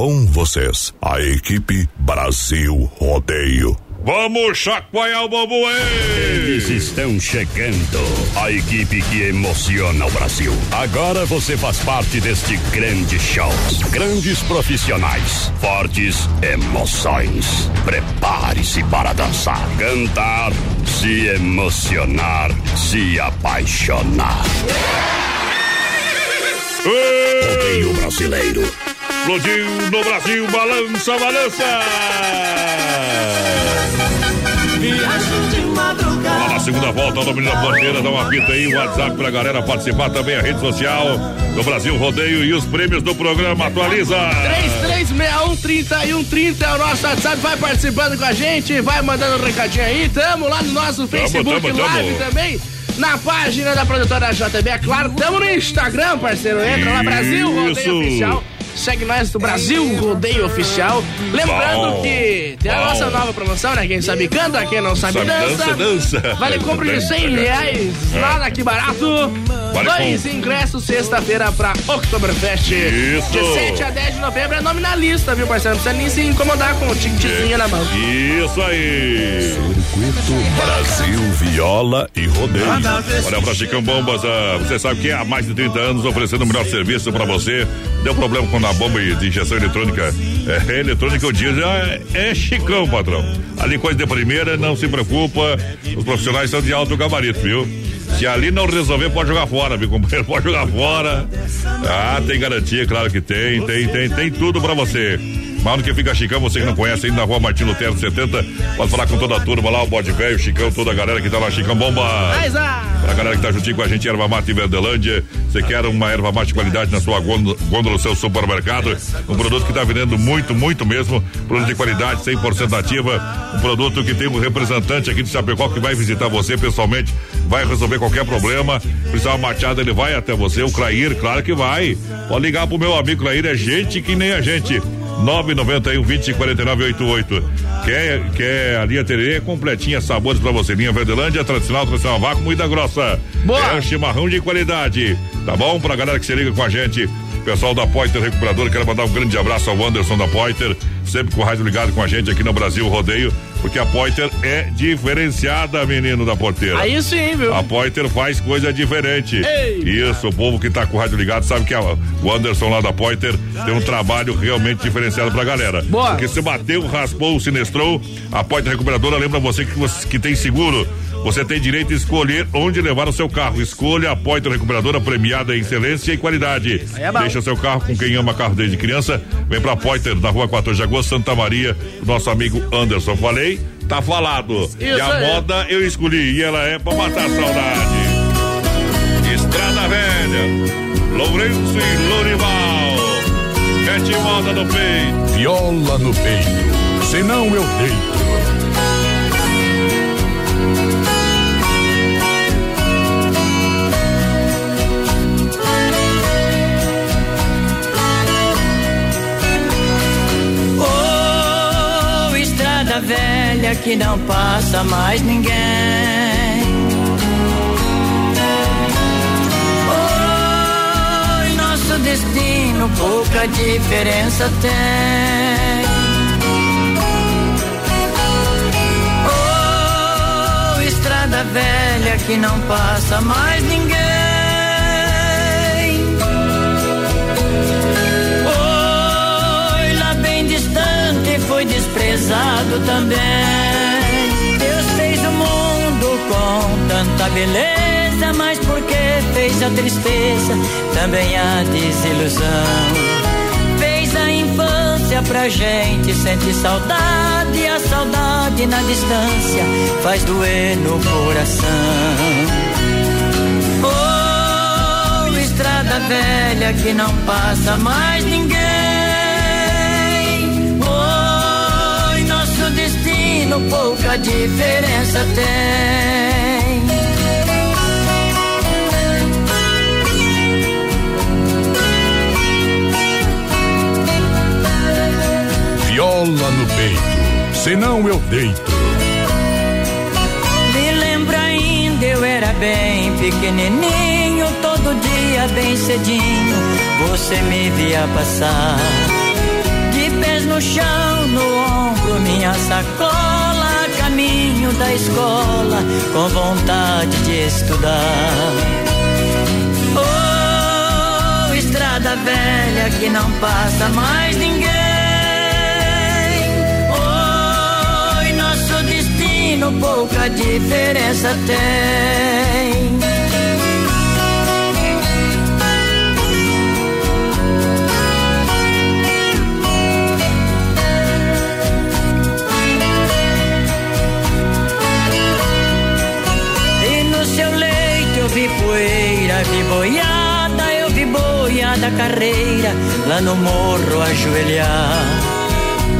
Com vocês, a equipe Brasil Rodeio. Vamos chacoalhar o bambu aí! Eles estão chegando. A equipe que emociona o Brasil. Agora você faz parte deste grande show. Grandes profissionais, fortes emoções. Prepare-se para dançar, cantar, se emocionar, se apaixonar. Rodeio brasileiro. Explodiu no Brasil, balança, balança! Lá na segunda volta, do Menino da Porteira, dá uma fita aí, o WhatsApp pra galera participar também, a rede social do Brasil Rodeio e os prêmios do programa. Atualiza! 3361 é o nosso WhatsApp, vai participando com a gente, vai mandando um recadinho aí, tamo lá no nosso Facebook tamo, tamo. Live também. Na página da produtora JB, é claro, tamo no Instagram, parceiro. Entra lá, Brasil Rodeio. Oficial. Segue nós do Brasil Rodeio Oficial. Lembrando Bom, que tem a bom. nossa nova promoção, né? Quem sabe canta, quem não sabe, Sabe dança. dança, dança. Vale compra de 100 reais. Nada que barato. Vale Dois com- ingressos sexta-feira pra Oktoberfest. Isso. De 7 a 10 de novembro é nominalista, viu, parceiro? Não precisa nem se incomodar com o ticketzinho na mão. Isso aí! Circuito Brasil Viola e Rodeio. Olha pra Chicão Bombas, ah, você sabe que há mais de 30 anos oferecendo o melhor serviço pra você. Deu problema com a bomba de injeção eletrônica. É, eletrônica o diesel é, é Chicão, patrão. Ali coisa de primeira, não se preocupa. Os profissionais são de alto gabarito, viu? Se ali não resolver, pode jogar fora, viu, companheiro? Pode jogar fora. Ah, tem garantia, claro que tem. Tem, tem, tem tudo pra você. Mas onde que fica Chicão, você que não conhece ainda na rua Martin Lutero 70, pode falar com toda a turma lá, o bode velho, Chicão, toda a galera que tá lá, Chicão Bomba. Ah, Pra galera que tá juntinho com a gente, erva mate em Verdelândia. Você quer uma erva mate de qualidade na sua gôndola, do seu supermercado? Um produto que tá vendendo muito, muito mesmo. Produto de qualidade, 100% nativa. Um produto que tem um representante aqui de Chapecó que vai visitar você pessoalmente, vai resolver qualquer problema. Precisar uma mateada, ele vai até você. O Clair, claro que vai. Pode ligar pro meu amigo Clair, é gente que nem a gente. 991 20 49 88. Quer, quer a linha tererê completinha, sabores pra você. Linha Verdelândia, tradicional, tradicional vácuo, moída grossa. Boa. É um chimarrão de qualidade. Tá bom? Pra galera que se liga com a gente. Pessoal da Poiter Recuperadora, quero mandar um grande abraço ao Anderson da Poiter, sempre com o rádio ligado com a gente aqui no Brasil Rodeio, porque a Poiter é diferenciada, menino da porteira. aí sim, viu? A Poiter faz coisa diferente. Ei. Isso, o povo que tá com o rádio ligado sabe que a- o Anderson lá da Poiter tem um trabalho realmente diferenciado pra galera. Boa. Porque se bateu, raspou, sinestrou, a Poiter Recuperadora lembra você que, você que tem seguro. Você tem direito a escolher onde levar o seu carro. Escolha a Poiter Recuperadora premiada em excelência e qualidade. É. Deixa seu carro com quem ama carro desde criança. Vem pra Poiter, na rua 14 de agosto, Santa Maria, nosso amigo Anderson. Falei? Tá falado. e a aí. moda eu escolhi e ela é pra matar a saudade. Estrada Velha, Lourenço e Lourival. Mete moda no peito. Viola no peito. Senão eu deito. Velha que não passa mais ninguém. Oh, nosso destino pouca diferença tem. Oh, estrada velha que não passa mais ninguém. Também. Deus fez o mundo com tanta beleza, mas porque fez a tristeza, também a desilusão. Fez a infância pra gente sentir saudade, a saudade na distância faz doer no coração. Oh, estrada velha que não passa mais pouca diferença tem. Viola no peito. Senão eu deito. Me lembro ainda, eu era bem pequenininho, todo dia bem cedinho, você me via passar. De pés no chão, minha sacola, caminho da escola, com vontade de estudar. Oh, estrada velha que não passa mais ninguém. Oh, nosso destino pouca diferença tem. Carreira, lá no morro ajoelhar.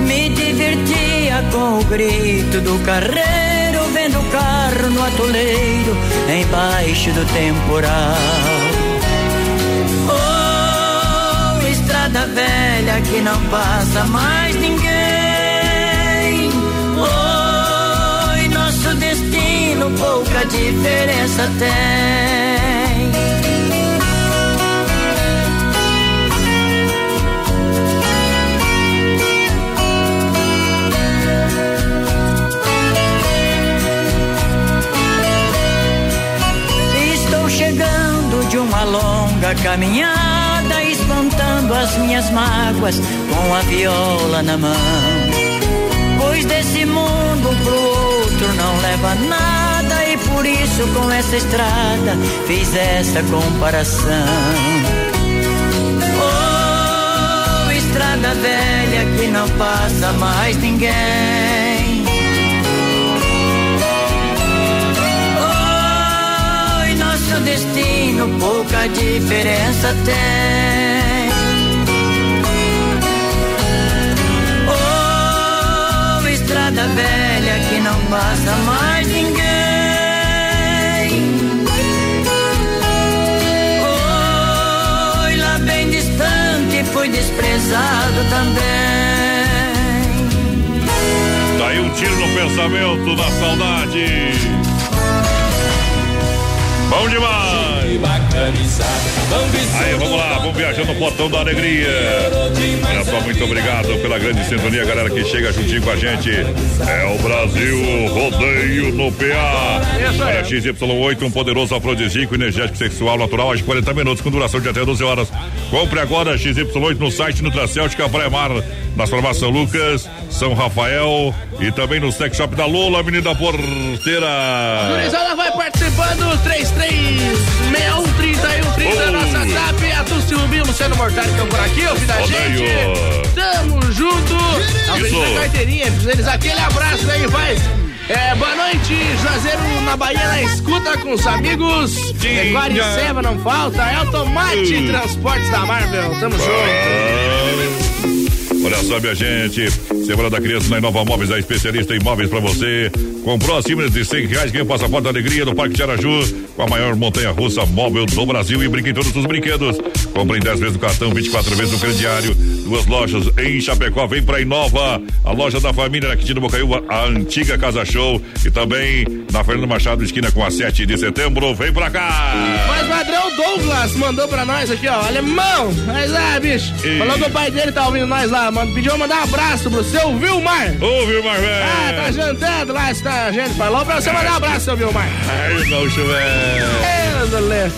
Me divertia com o grito do carreiro, vendo o carro no atoleiro, embaixo do temporal. Oh, estrada velha que não passa mais ninguém. Oh, nosso destino pouca diferença tem. De uma longa caminhada, espantando as minhas mágoas com a viola na mão. Pois desse mundo pro outro não leva nada, e por isso com essa estrada fiz essa comparação. Oh, estrada velha que não passa mais ninguém. Destino pouca diferença tem. Oh, estrada velha que não passa mais ninguém. Oi, lá bem distante fui desprezado também. Daí um tiro no pensamento, na saudade. Bom demais! Aí, vamos lá, vamos viajar no portão da alegria. Olha só, muito obrigado pela grande sintonia, galera que chega juntinho com a gente. É o Brasil Rodeio no PA. Olha, XY8, um poderoso afrodisíaco, energético sexual natural, às 40 minutos, com duração de até 12 horas. Compre agora XY8 no site Nutracêutica Praia Mar, na farmácia Lucas, São Rafael e também no Sex Shop da Lula, Avenida Porteira. Gurizada vai participando, 33613130, Oh. nossa zap, a Dulce Rubinho, Luciano Mortari que estão por aqui, ouvindo a Rodeio. gente. Tamo junto. Isso. carteirinha, eles aquele abraço aí, vai. É, boa noite, Juazeiro na Bahia na escuta com os amigos. Pecuária e Seva não falta, é Automate Hum. Transportes da Marvel, tamo junto. Olha só, minha gente. Semana da Criança na Inova Móveis, a especialista em móveis pra você. Comprou acima de 100 reais, ganha o passaporte da alegria do Parque Tiaraju, com a maior montanha russa móvel do Brasil e brinque em todos os brinquedos. Compre em 10 vezes no cartão, 24 vezes no crediário. Duas lojas em Chapecó. Vem pra Inova, a loja da família na Quintino Bocaiúva, a antiga Casa Show. E também na Fernando Machado, esquina com a 7 de setembro. Vem pra cá! Mas o padrão Douglas mandou pra nós aqui, ó. Alemão, mas ah, bicho. Ei. Falou que o pai dele tá ouvindo nós lá. Mano, pediu pra mandar um abraço pro seu Vilmar. Ô, Vilmar, velho! Ah, tá jantando lá, está a gente falou pra você mandar um abraço, seu Vilmar. Ai, gaúcho, velho! É.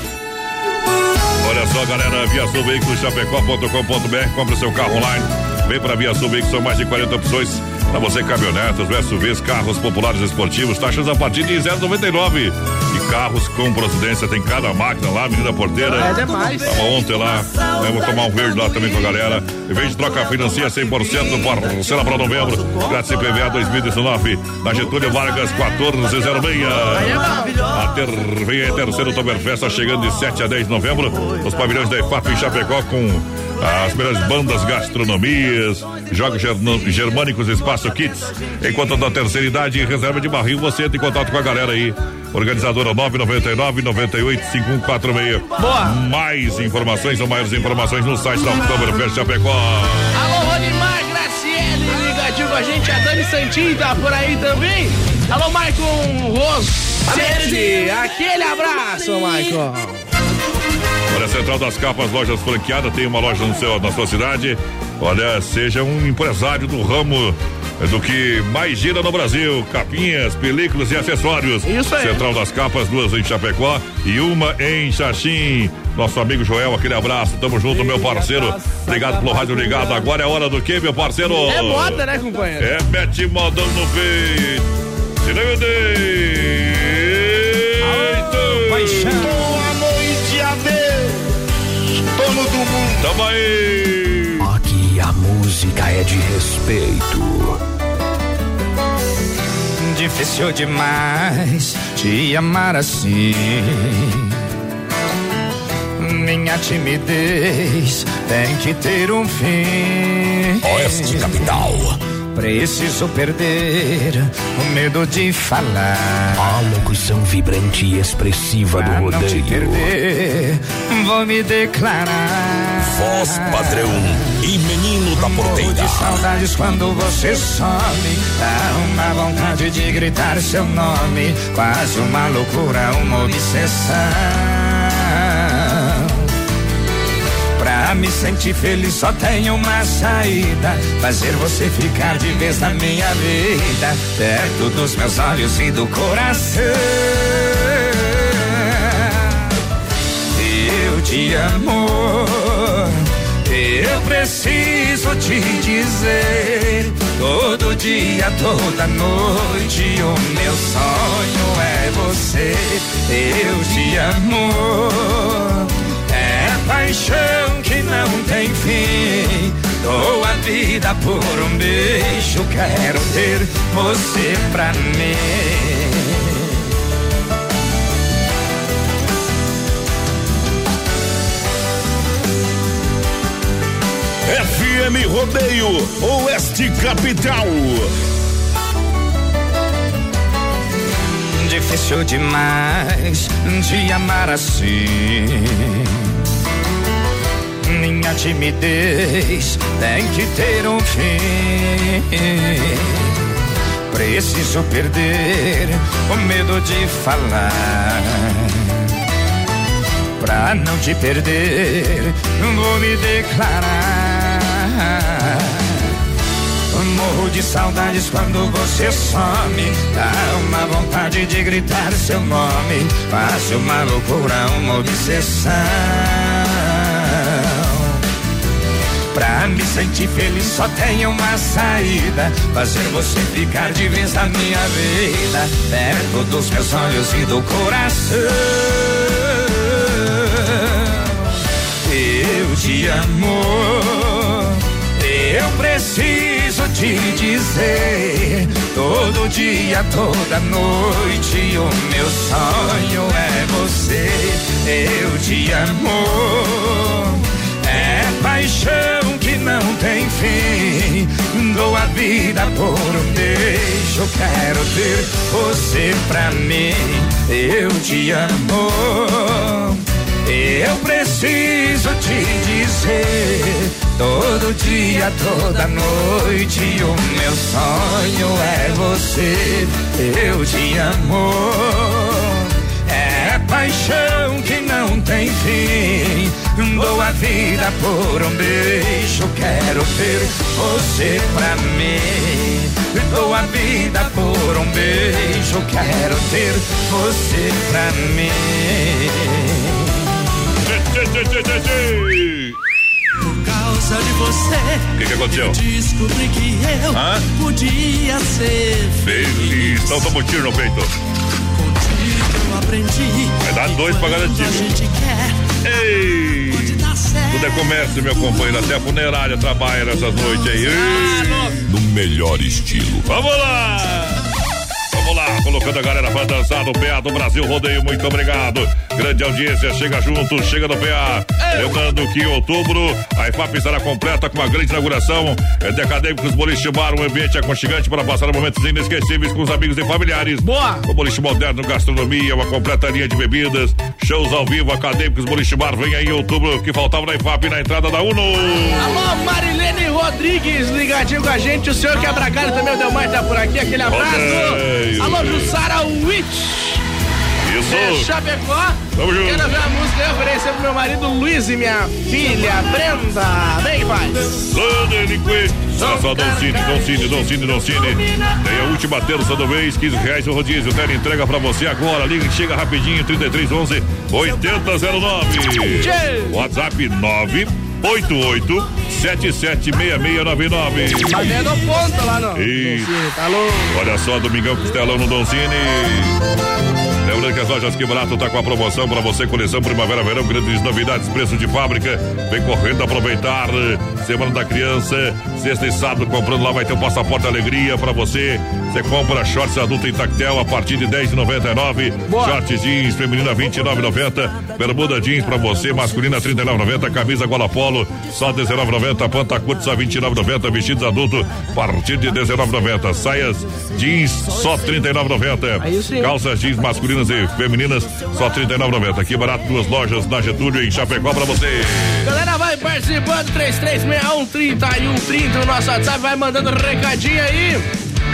Olha só, galera, Via Sul Veículos Chapecó.com.br, compra seu carro online. Vem para Via Sul Veículos, são mais de 40 opções para você, caminhonetas, SUVs, carros populares esportivos, taxas a partir de 0,99. Carros com procedência, tem cada máquina lá, Menina Porteira. É demais. Tava ontem lá, né, vou tomar um verde lá também com a galera. Em vez de troca financia 100%, parcela para novembro, grátis CPVA 2019, na Getúlio Vargas 1406. A ter, vem a terceira Oktoberfest, tá chegando de 7 a 10 de novembro, nos pavilhões da EFAP em Chapecó, com as melhores bandas, gastronomias, jogos germânicos, espaço kits. Enquanto da terceira idade, reserva de barril, você entra em contato com a galera aí. Organizadora 999 98 5146. Boa. Mais informações ou maiores informações no site da Oktoberfest Chapecó. Alô, Rodimar Graciele, ligadinho com a gente. A Dani Santinho tá por aí também. Alô, Maicon Rossetti. Aquele abraço, Maicon. Olha, Central das Capas, lojas franqueadas, tem uma loja no seu, na sua cidade. Olha, seja um empresário do ramo do que mais gira no Brasil. Capinhas, películas e acessórios. Isso aí. Central das Capas, duas em Chapecó e uma em Xaxim. Nosso amigo Joel, aquele abraço. Tamo junto, meu parceiro. Obrigado pelo rádio ligado. Agora é hora do que, meu parceiro? É moda, né, companheiro? É, mete modão no peito. Se Paixão. Boa noite, Tamo aí. Aqui a música é de respeito. Difícil demais te amar assim. Minha timidez tem que ter um fim. Oeste Capital. Preciso perder o medo de falar. A locução vibrante e expressiva Pra do não te rodeio. perder, vou me declarar. Voz padrão e menino da Morro porteira. de saudades quando você some. Dá uma vontade de gritar seu nome. Quase uma loucura, uma obsessão. Me sentir feliz só tem uma saída. Fazer você ficar de vez na minha vida. Perto dos meus olhos e do coração. Eu te amo. Eu preciso te dizer. Todo dia, toda noite, o meu sonho é você. Eu te amo. Paixão que não tem fim. Dou a vida por um beijo. Quero ter você pra mim. FM Rodeio, Oeste Capital. Difícil demais te amar assim. Timidez tem que ter um fim. Preciso perder o medo de falar. Pra não te perder, vou me declarar. Morro de saudades quando você some. Dá uma vontade de gritar seu nome. Faço uma loucura, uma obsessão. Pra me sentir feliz só tem uma saída. Fazer você ficar de vez na minha vida. Perto dos meus olhos e do coração. Eu te amo. Eu preciso te dizer. Todo dia, toda noite, o meu sonho é você. Eu te amo. É paixão não tem fim. Dou a vida por um beijo. Quero ter você pra mim. Eu te amo. Eu preciso te dizer. Todo dia, toda noite, o meu sonho é você. Eu te amo. Paixão que não tem fim. Dou a vida por um beijo. Quero ter você pra mim. Dou a vida por um beijo. Quero ter você pra mim. Por causa de você, O que, que aconteceu? descobri que eu Hã? podia ser Feliz. Então toma um tiro no peito. Aprendi. Vai dar dois pra garantir. A gente quer. Ei! Tudo é comércio, meu companheiro. Até a funerária trabalha nessas noites aí. Ei! No melhor estilo. Vamos lá! Colocando a galera pra dançar no PA do Brasil Rodeio, muito obrigado. Grande audiência, chega junto, chega no PA. Lembrando que em outubro a IFAP estará completa com uma grande inauguração é de acadêmicos Boliche Bar, um ambiente aconchegante para passar momentos inesquecíveis com os amigos e familiares. Boa! Com boliche moderno, gastronomia, uma completa linha de bebidas, shows ao vivo, acadêmicos Boliche Bar, vem aí em outubro, que faltava na IFAP na entrada da UNO. Alô, Marilene Rodrigues, ligadinho com a gente. O senhor Quebra-Galho também, o Delmar tá por aqui. Aquele abraço. Alô, Jussara Witch. Isso. É Chapecó. Tamo junto. Quero ver a música e oferecer pro meu marido Luiz e minha filha Brenda. Vem, pai. Ô, delinquente. Olha só, Doncini, Doncini, Doncini, Doncini. Tem a última terça do mês, 15 reais o rodízio. Tela entrega pra você agora. Liga e chega rapidinho, 3311 8009. WhatsApp 988 776699. Tá vendo a ponta lá, não? E- Tá louco. Olha só, Domingão Costelão no Doncini. Lembrando que as lojas Que Barato tá com a promoção para você, coleção Primavera Verão, grandes novidades, preço de fábrica. Vem correndo aproveitar. Semana da Criança, sexta e sábado, comprando lá vai ter o passaporte alegria para você. Você compra shorts adulto em tactel a partir de 10,99. Shorts jeans feminina 29,90. Bermuda jeans para você, masculina 39,90. Camisa gola polo só 19,90. Panta curta só 29,90. Vestidos adulto a partir de 19,90. Saias jeans só 39,90. Calças jeans masculinas e femininas só 39,90. Aqui barato duas lojas na Getúlio em Chapecó para você. Galera, vai participando, 3361 30 e 130 no nosso WhatsApp, vai mandando recadinho aí.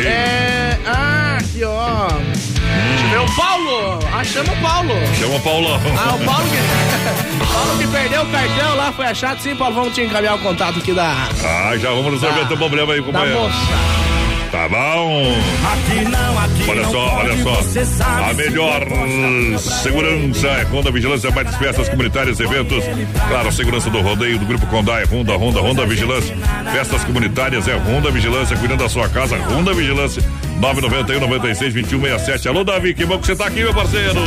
É. Ah, aqui ó. Deixa eu ver, o Paulo. Ah, chama o Paulo. Chama o Paulão. Ah, o Paulo que. o Paulo que perdeu o cartão lá, foi achado. Sim, Paulo, vamos te encaminhar o contato aqui da. Ah, já vamos resolver Da- teu problema aí, Da companheiro. moça. Tá bom. Aqui não, aqui Olha só, olha só. A melhor segurança é Honda Vigilância, mais festas comunitárias, eventos. Claro, a segurança do rodeio do Grupo Condá é Honda, Honda, Honda Vigilância. Festas comunitárias é Honda Vigilância, cuidando da sua casa, Honda Vigilância. 991 96 21 67. Alô, Davi, que bom que você tá aqui, meu parceiro.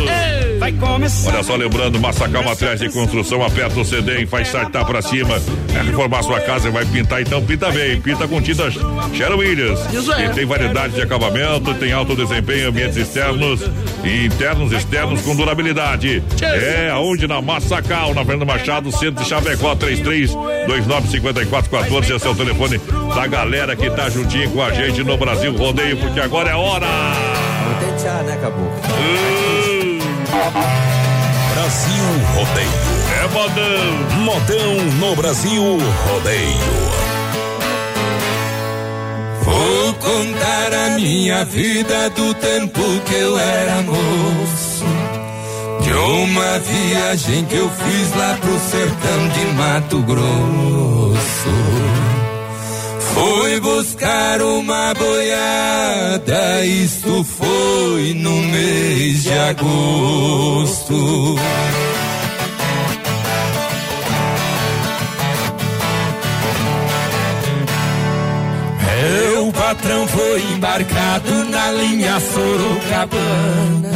Vai começar. Olha só, lembrando, Massacal Materiais de Construção, aperta o CD e faz saltar pra cima. É reformar sua casa e vai pintar, então pinta bem. Pinta com tinta Sharon Williams. Isso aí. E tem variedade de acabamento, tem alto desempenho, ambientes externos e internos, externos com durabilidade. É aonde na Massacal, na Fernanda Machado, centro de Chapecó, 33 29 54 14. Esse é o telefone da galera que tá juntinho com a gente no Brasil Rodeio, porque agora é hora. Vou tchau, né, acabou. Brasil Rodeio. É modão. Modão no Brasil Rodeio. Vou contar a minha vida do tempo que eu era moço. De uma viagem que eu fiz lá pro sertão de Mato Grosso. Fui buscar uma boiada, isto foi no mês de agosto. Meu patrão foi embarcado na linha Sorocabana.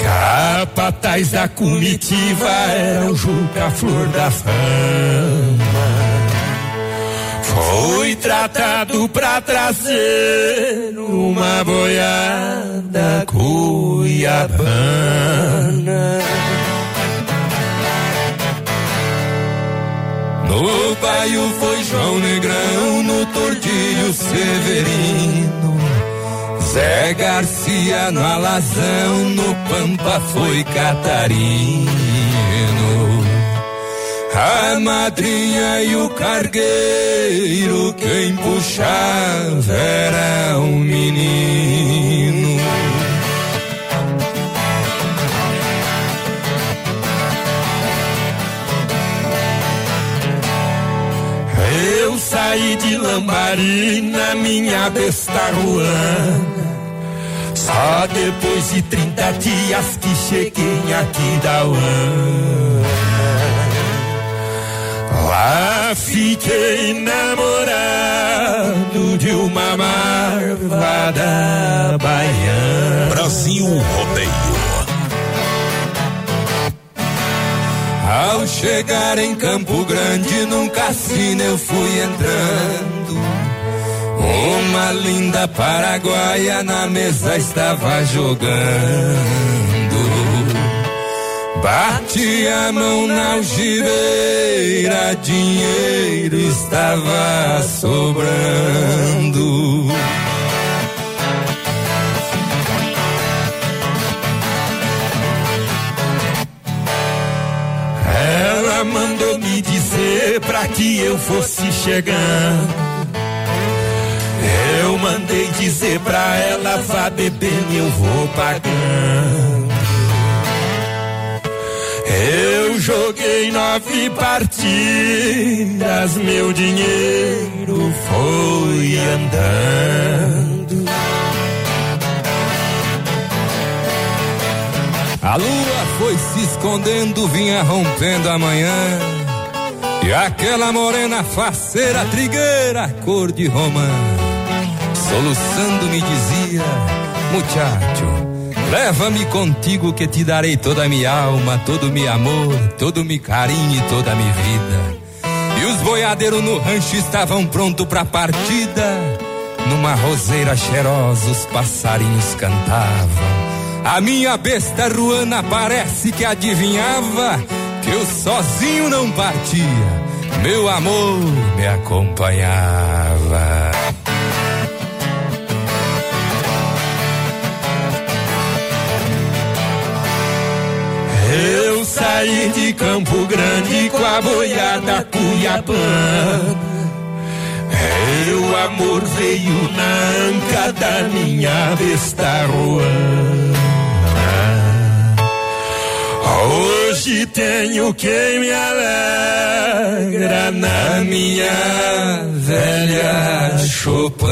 Capataz da comitiva era o Juca Flor da Fama. Foi tratado pra trazer uma boiada cuiabana. No baio foi João Negrão, no Tordilho Severino. Zé Garcia no Alazão, no Pampa foi Catarino. A madrinha e o cargueiro, quem puxava era um menino. Eu saí de Lambari na minha besta ruana. Só depois de 30 dias que cheguei aqui da UAN. Lá fiquei namorado de uma marvada baiana. Brasil Rodeio. Ao chegar em Campo Grande, num cassino eu fui entrando. Uma linda paraguaia na mesa estava jogando. Bati a mão na algibeira, dinheiro estava sobrando. Ela mandou me dizer pra que eu fosse chegando. Eu mandei dizer pra ela, vá bebendo, eu vou pagando. Joguei nove partidas, meu dinheiro foi andando. A lua foi se escondendo, vinha rompendo a manhã. E aquela morena faceira, trigueira, cor de romã, soluçando me dizia: Muchacho, Leva-me contigo que te darei toda a minha alma, todo o meu amor, todo o meu carinho e toda a minha vida. E os boiadeiros no rancho estavam prontos pra partida. Numa roseira cheirosa os passarinhos cantavam. A minha besta ruana parece que adivinhava que eu sozinho não partia. Meu amor me acompanhava. Saí de Campo Grande com a boiada Cuiabana. É, o amor veio na anca da minha besta ruana. Hoje tenho quem me alegra na minha velha chopana.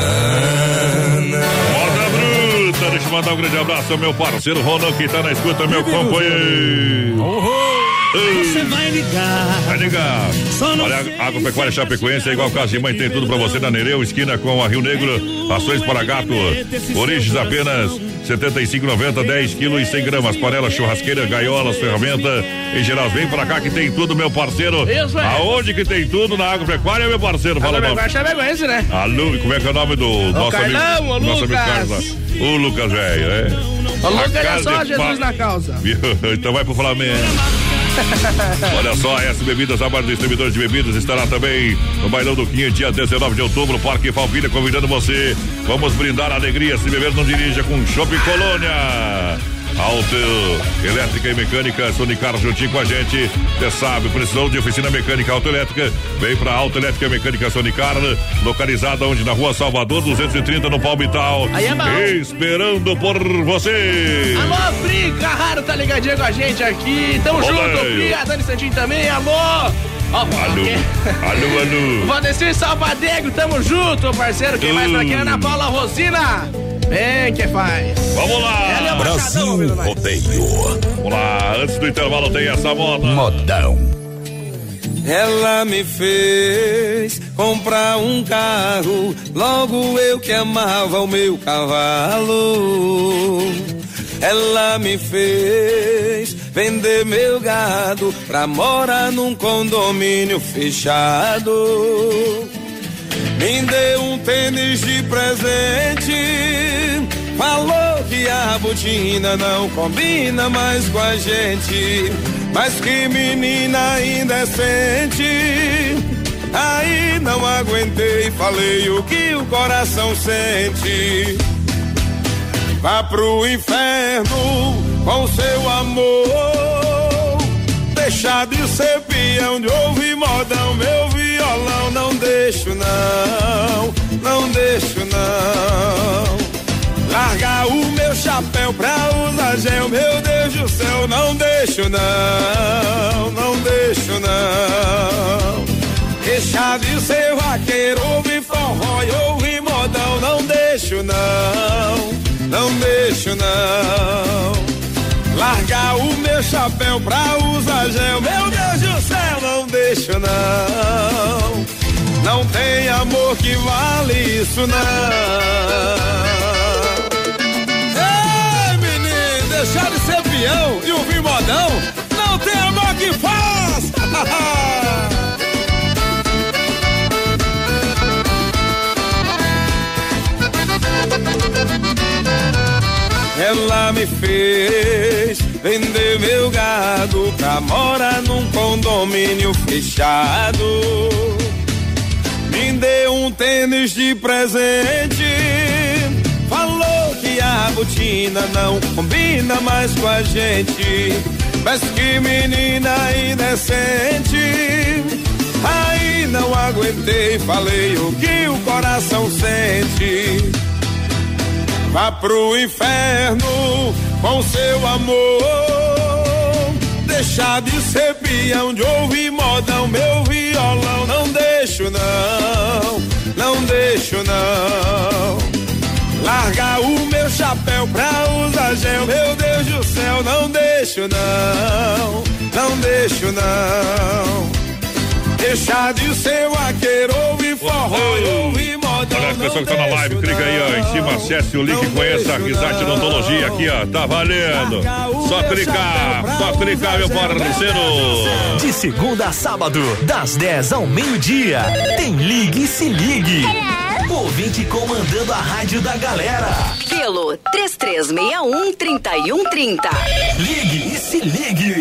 Bruta, deixa eu mandar um grande abraço ao meu parceiro Ronan que tá na escuta, meu companheiro. Você vai ligar. Vai ligar. Olha, a Agropecuária Chapecoense é igual casa de mãe, tem tudo pra você na Nereu, esquina com a Rio Negro, ações para gato. Origens apenas 75,90, 10 quilos e 100 gramas. Panela, churrasqueira, gaiolas, ferramenta. Em geral, vem pra cá que tem tudo, meu parceiro. Isso, é. Aonde que tem tudo? Na Agropecuária, meu parceiro. Fala, vai Chapecoense, né? Alô, como é que é o nome do nosso Carlão, amigo? o nosso amigo Lucas. Carlos. O Lucas, velho, é. O Lucas é só Jesus pa- na causa. Então vai pro Flamengo. Olha só, S Bebidas, a maior distribuidora de bebidas, estará também no Bailão do Quinho, dia 19 de outubro, Parque Falpilha, convidando você. Vamos brindar a alegria, se beber não dirija com Shopping Colônia. Auto, elétrica e mecânica, Sonicar juntinho com a gente. Você sabe, precisou de oficina mecânica autoelétrica? Vem pra Auto Elétrica e Mecânica Sonicar, localizada onde? Na rua Salvador, 230, no Palmital. Aí é bom. Esperando por você. Alô, Pri Carraro tá ligadinho com a gente aqui. Tamo Alô, junto. Pri, a Dani Santinho também, alô. Ó, Alô, aqui. alô, alô. Valdecir Salvadego, tamo junto, parceiro. Quem mais tá aqui? Ana Paula Rosina. Vem, que faz. Vamos lá. É nós? Rodeio. Vamos lá, antes do intervalo tem essa moda. Modão. Ela me fez comprar um carro, logo eu que amava o meu cavalo. Ela me fez vender meu gado pra morar num condomínio fechado. Me deu um tênis de presente. Falou que a botina não combina mais com a gente. Mas que menina indecente. Aí não aguentei, falei o que o coração sente. Vá pro inferno com seu amor. Deixar de ser peão, de ouvir modão, meu violão. Não deixo não, não deixo não. Largar o meu chapéu pra usar gel, meu Deus do céu, não deixo não, não deixo não. Deixar de ser vaqueiro, ouvir forró e ouvir modão, não deixo não, não deixo não. Largar o meu chapéu pra usar gel, meu Deus do céu, não deixo não. Não tem amor que vale isso não. Ei, menino, deixar de ser peão e ouvir modão, não tem amor que faz. Ela me fez vender meu gado pra morar num condomínio fechado. Me deu um tênis de presente. Falou que a botina não combina mais com a gente. Mas que menina indecente. Aí não aguentei, falei o que o coração sente. Vá pro inferno com seu amor. Deixar de ser alegria onde ouve modão, meu violão. Não deixo não, não deixo não. Larga o meu chapéu pra usar gel, meu Deus do céu. Não deixo não, não deixo não. Deixa de ser vaqueiro, ouve forró, ouve modão. Olha, pessoal que tá na live, clica aí, ó, em cima, acesse o link, conheça a Risate Odontologia aqui, ó, tá valendo. Só clicar, só clicar, meu parceiro. De segunda a sábado, das 10 ao meio-dia, tem Ligue e Se Ligue. Ouvinte comandando a rádio da galera. Pelo 3361 3130. Ligue e Se Ligue.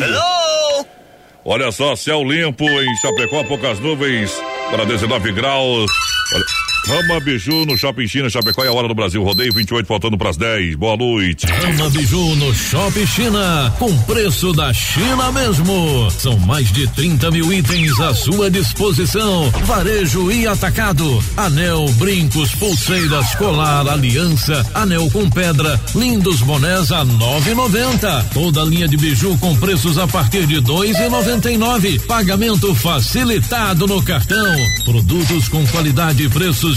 Olha só, céu limpo em Chapecó, poucas nuvens, para 19 graus. Olha, Rama Biju no Shopping China, Chapecó é a hora do Brasil. Rodeio 28, faltando para as 10. Boa noite. Rama Biju no Shopping China, com preço da China mesmo. São mais de 30 mil itens à sua disposição. Varejo e atacado. Anel, brincos, pulseiras, colar, aliança, anel com pedra, lindos bonés a 9,90. Toda linha de biju com preços a partir de 2,99. Pagamento facilitado no cartão. Produtos com qualidade e preços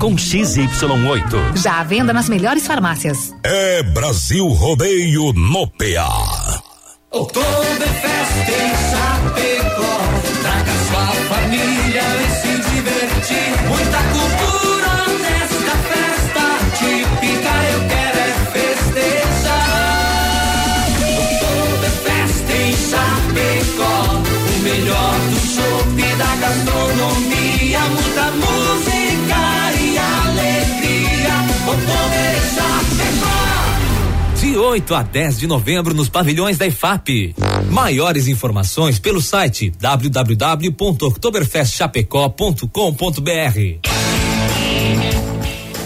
com XY8. Já à venda nas melhores farmácias. É Brasil Rodeio no PA. Oktoberfest em Chapecó. 8 a 10 de novembro nos pavilhões da IFAP. Maiores informações pelo site www.oktoberfestchapecó.com.br.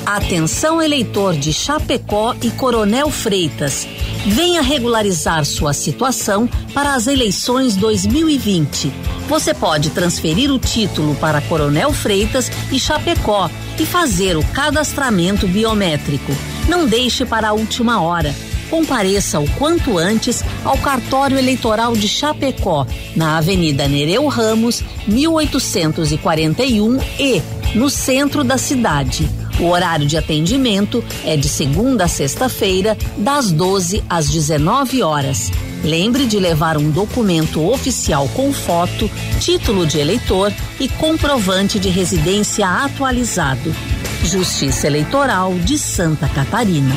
Atenção eleitor de Chapecó e Coronel Freitas. Venha regularizar sua situação para as eleições 2020. Você pode transferir o título para Coronel Freitas e Chapecó e fazer o cadastramento biométrico. Não deixe para a última hora. Compareça o quanto antes ao cartório eleitoral de Chapecó, na Avenida Nereu Ramos, 1841 e no centro da cidade. O horário de atendimento é de segunda a sexta-feira, das 12 às 19 horas. Lembre de levar um documento oficial com foto, título de eleitor e comprovante de residência atualizado. Justiça Eleitoral de Santa Catarina.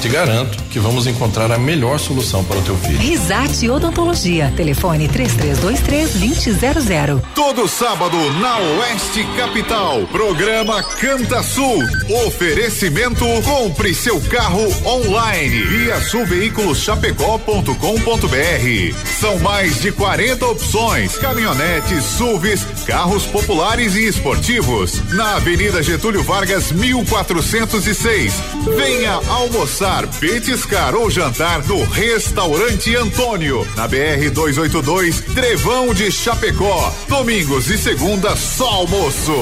Te garanto que vamos encontrar a melhor solução para o teu filho. Risate Odontologia. Telefone 3323-2000. Todo sábado na Oeste Capital. Programa Canta Sul. Oferecimento Compre seu carro online. Via sulveiculoschapecó.com.br. São mais de 40 opções: caminhonetes, SUVs, carros populares e esportivos. Na Avenida Getúlio Vargas, 1406. Venha almoçar, petiscar ou jantar no Restaurante Antônio. Na BR 282, Trevão de Chapecó. Domingos e segunda só almoço.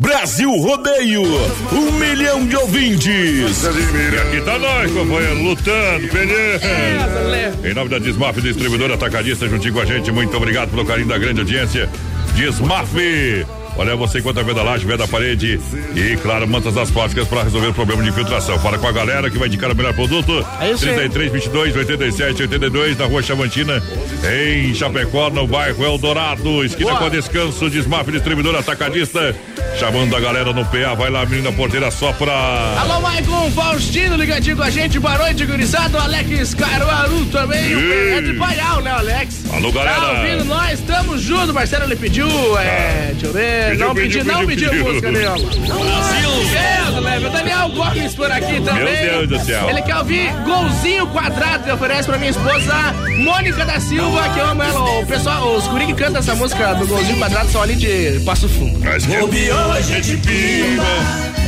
Brasil Rodeio, um milhão de ouvintes. E aqui tá nós, companheiro, lutando, peleando. Em nome da Desmaf, distribuidora atacadista, juntinho com a gente, muito obrigado pelo carinho da grande audiência. Desmaf. Olha, você encontra venda laje, venda parede e, claro, mantas asfálticas para resolver o problema de infiltração. Fala com a galera que vai indicar o melhor produto. É isso aí. 33, 22, 87, 82, na rua Chavantina, em Chapecó, no bairro Eldorado. Esquina Boa. com descanso, Desmaf, distribuidor atacadista. Chamando a galera no PA, vai lá, menina porteira, só pra. Alô, Maicon Faustino, ligadinho com a gente. Boa noite, gurizado. Alex Caruaru também. O Ei. é de Paial, né, Alex? Alô, galera. Tá ouvindo nós? Tamo junto. Marcelo ele pediu. É, deixa eu ver. Pediu, não pediu, pediu, não pediu, pediu. música ó. Brasil! Leve. O Daniel Gomes por aqui também. Deus do céu. Ele quer ouvir golzinho quadrado que oferece pra minha esposa Mônica da Silva, que eu amo ela. O pessoal, os guri que cantam essa música do golzinho quadrado são ali de Passo Fundo. Mas que Bobeou, a gente pima.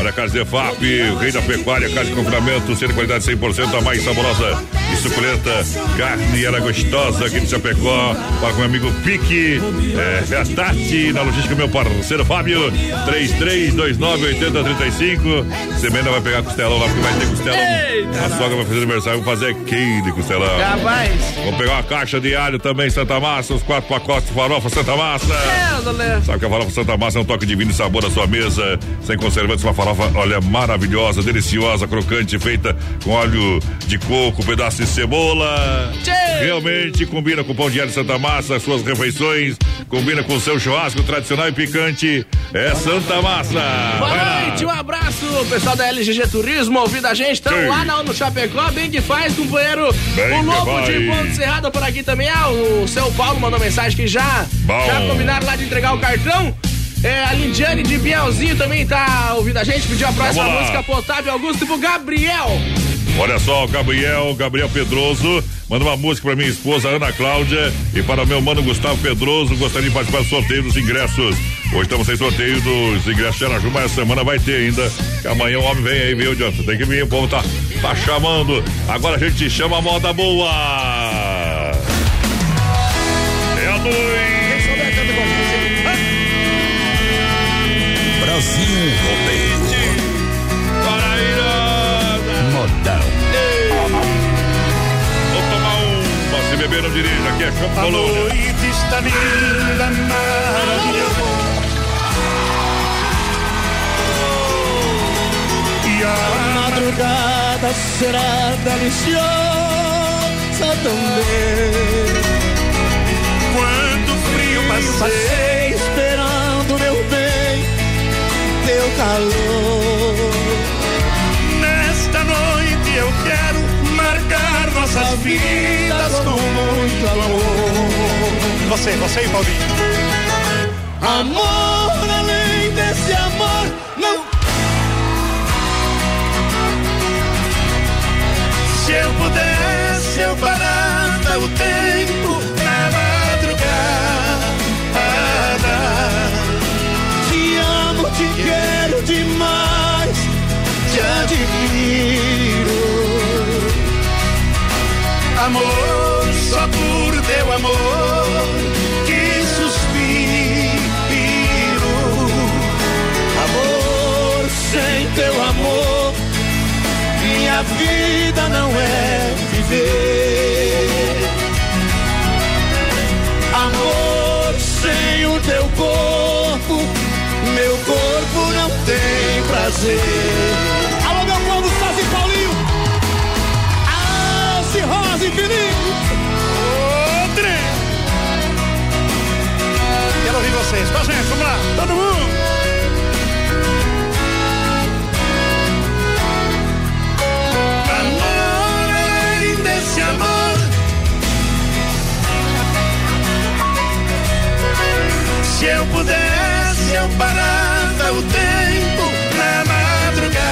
Olha, Casa de FAP, o rei da pecuária, casa de confinamento, sendo qualidade 100%, a mais saborosa suculenta. Carne era gostosa aqui no Chapecó. Para com meu amigo Pique, é, é a Tati, na logística, meu parceiro Fábio, 33298035. Semana vai pegar costelão lá, porque vai ter costelão. Eita, a sogra vai fazer aniversário, vamos fazer quem de costelão. Rapaz. Vamos pegar uma caixa de alho também, Santa Massa, os quatro pacotes de farofa Santa Massa. É. Sabe que a farofa Santa Massa é um toque divino e sabor à sua mesa, sem conservantes, uma farofa, olha, maravilhosa, deliciosa, crocante, feita com óleo de coco, pedaço cebola. Realmente combina com o pão de alho Santa Massa, suas refeições, combina com o seu churrasco tradicional e picante. É Santa Massa. Boa noite, um abraço, pessoal da LGG Turismo, ouvindo a gente. Estão lá na, no Chapecó, bem que faz, companheiro. Bem o Lobo de Ponte Cerrado por aqui também. Ah, o seu Paulo mandou mensagem que já, Bom. já combinaram lá de entregar o cartão. É, a Lidiane de Bielzinho também tá ouvindo a gente, pediu a próxima música Potável Augusto pro Gabriel. Olha só, o Gabriel, Gabriel Pedroso, manda uma música pra minha esposa Ana Cláudia e para o meu mano Gustavo Pedroso, gostaria de participar do sorteio dos ingressos. Hoje estamos sem sorteio dos ingressos de Araju, mas essa semana vai ter ainda. Que amanhã o homem vem aí, viu, Jonathan? Tem que vir, o povo tá, tá chamando. Agora a gente chama a moda boa. É a noite. Brasil Rodeio. Vou tomar uma, se beber não dirija, aqui é Chopp A noite está linda, maravilhosa. E a madrugada será deliciosa também. Quando o frio passei esperando meu bem, teu calor. Nossas vidas com muito amor. Você, você e Paulinho. Amor além desse amor, não. Se eu pudesse, eu parava o tempo Amor, só por teu amor que suspiro. Amor, sem teu amor, minha vida não é viver. teu corpo, meu corpo não tem prazer. O tempo na madrugada.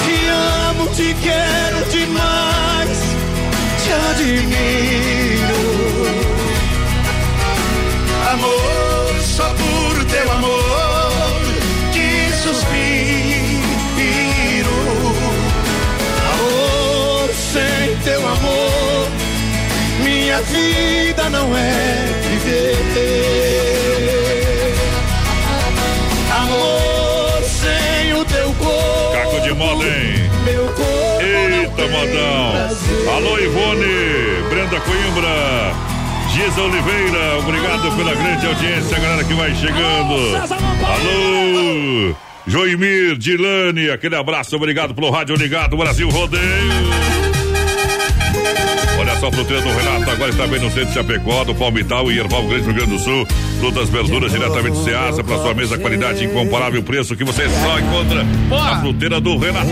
Te amo, te quero demais, te admiro. Amor, só por teu amor que suspiro. Amor, sem teu amor minha vida não é Alô, Ivone, Brenda Coimbra. Giza Oliveira, obrigado pela grande audiência, galera que vai chegando. Alô, Joimir, Dilane, aquele abraço, obrigado pelo rádio ligado, Brasil Rodeio. Olha só, a fruteira do Renato agora está bem no centro de Chapecó, do Palmital e Erval Grande, Rio Grande do Sul. Frutas, verduras diretamente do Ceasa para sua mesa, qualidade incomparável, preço que você só encontra na fruteira do Renato.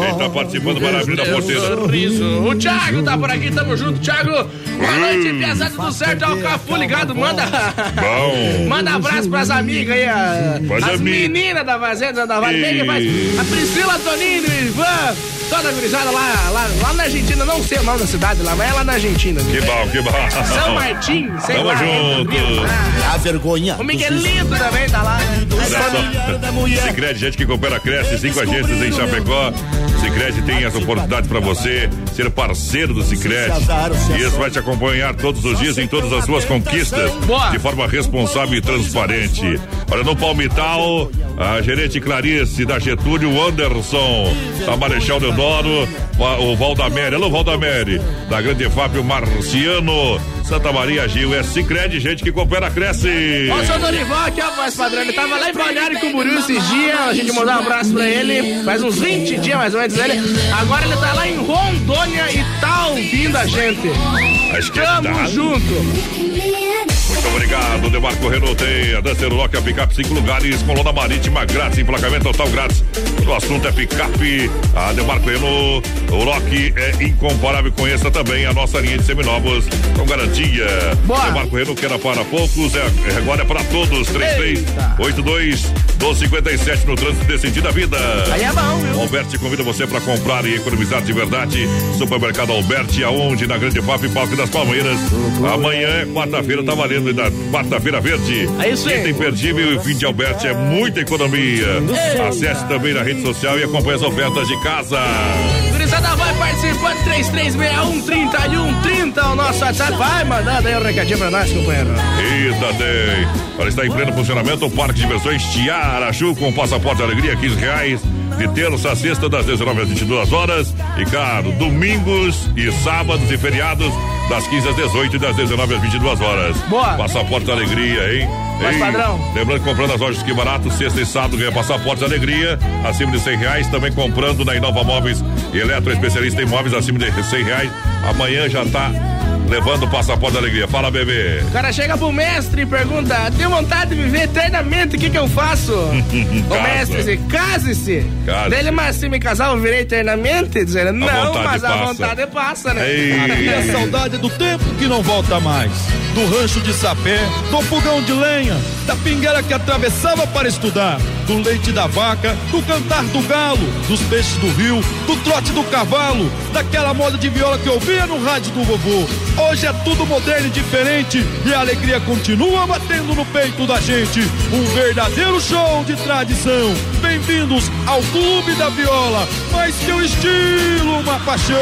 Quem está participando, maravilha da porteira. Sorriso. O Thiago tá por aqui, tamo junto, Thiago. Boa noite, piazada do certo, ao Cafu ligado, manda. Bom. Manda abraço pras amigas aí, a- as meninas da Fazenda da Vale. Faz? A Priscila, Toninho, o Ivan, toda a gurizada lá, lá, lá na Argentina, não sei o nome da cidade lá, mas é lá na Argentina. Que bom, que bom. São Martim, sei Tamo lá. junto. A vergonha. O Miguelito também tá lá. né? Olha só. Sicredi, gente que coopera, cresce. Cinco agências em Chapecó. Sicredi tem essa oportunidade para você ser parceiro do Sicredi. E isso vai te acompanhar todos os dias em todas as suas conquistas. De forma responsável e transparente. Olha, no Palmital, a gerente Clarice da Getúlio Anderson. Da Marechal Deodoro, o Valdamere. Alô, Valdamere. Da Grande Fábio Marciano. Santa Maria Gil. É Sicredi, gente que coopera, cresce. O seu Dorival aqui, ó, voz padrão. Ele tava lá em Balneário Camboriú esses dias. A gente mandou um abraço pra ele. Faz uns 20 dias mais ou menos Agora ele tá lá em Rondônia e tá ouvindo a gente. Acho que é Tamo junto. Muito obrigado, Demarco Renault tem a Duster Lock, a picape cinco lugares, com lona marítima grátis, emplacamento total grátis. O assunto é picape, a Demarco Renault, o Lock é incomparável, conheça também a nossa linha de seminovos com garantia. Boa. Demarco Renault que era para poucos, é, é agora é para todos, 3382 1257 no trânsito sentido da vida. Aí é bom, viu? Alberti convida você para comprar e economizar de verdade. Supermercado Alberti, aonde? Na Grande FAP, Parque das Palmeiras. Amanhã é quarta-feira, tá valendo ainda. Quarta-feira verde. É isso aí. Imperdível e o fim de Alberti é muita economia. Acesse também na rede social e acompanhe as ofertas de casa. Gurizada vai participando, 3361-3130, o nosso WhatsApp. Vai mandando aí um recadinho pra nós, companheiro. Eita, tem. Olha, está em pleno funcionamento o Parque de Diversões Tiarachu com passaporte alegria, 15 reais. De terça a sexta, das 19 às 22 horas. E, claro, domingos e sábados e feriados, das 15 às 18 e das 19 às 22 horas. Boa. Passaporte alegria, hein? Mas, Ei, padrão. Lembrando que comprando as lojas que barato, sexta e sábado ganha passaporte de alegria, acima de 100 reais. Também comprando na Inova Móveis Eletro Especialista em Móveis acima de 100 reais. Amanhã já tá levando o passaporte de alegria. Fala, bebê. O cara chega pro mestre e pergunta: tenho vontade de viver eternamente, o que que eu faço? o mestre diz: case-se. Case-se. Dele, mas se me casar, eu virei eternamente? Dizendo: não, mas a passa. vontade passa, né? Aqui é saudade do tempo que não volta mais. Do rancho de sapé, do fogão de lenha, da pingueira que atravessava para estudar, do leite da vaca, do cantar do galo, dos peixes do rio, do trote do cavalo, daquela moda de viola que eu ouvia no rádio do vovô. Hoje é tudo moderno e diferente e a alegria continua batendo no peito da gente. Um verdadeiro show de tradição. Bem-vindos ao Clube da Viola, mais que o estilo, uma paixão.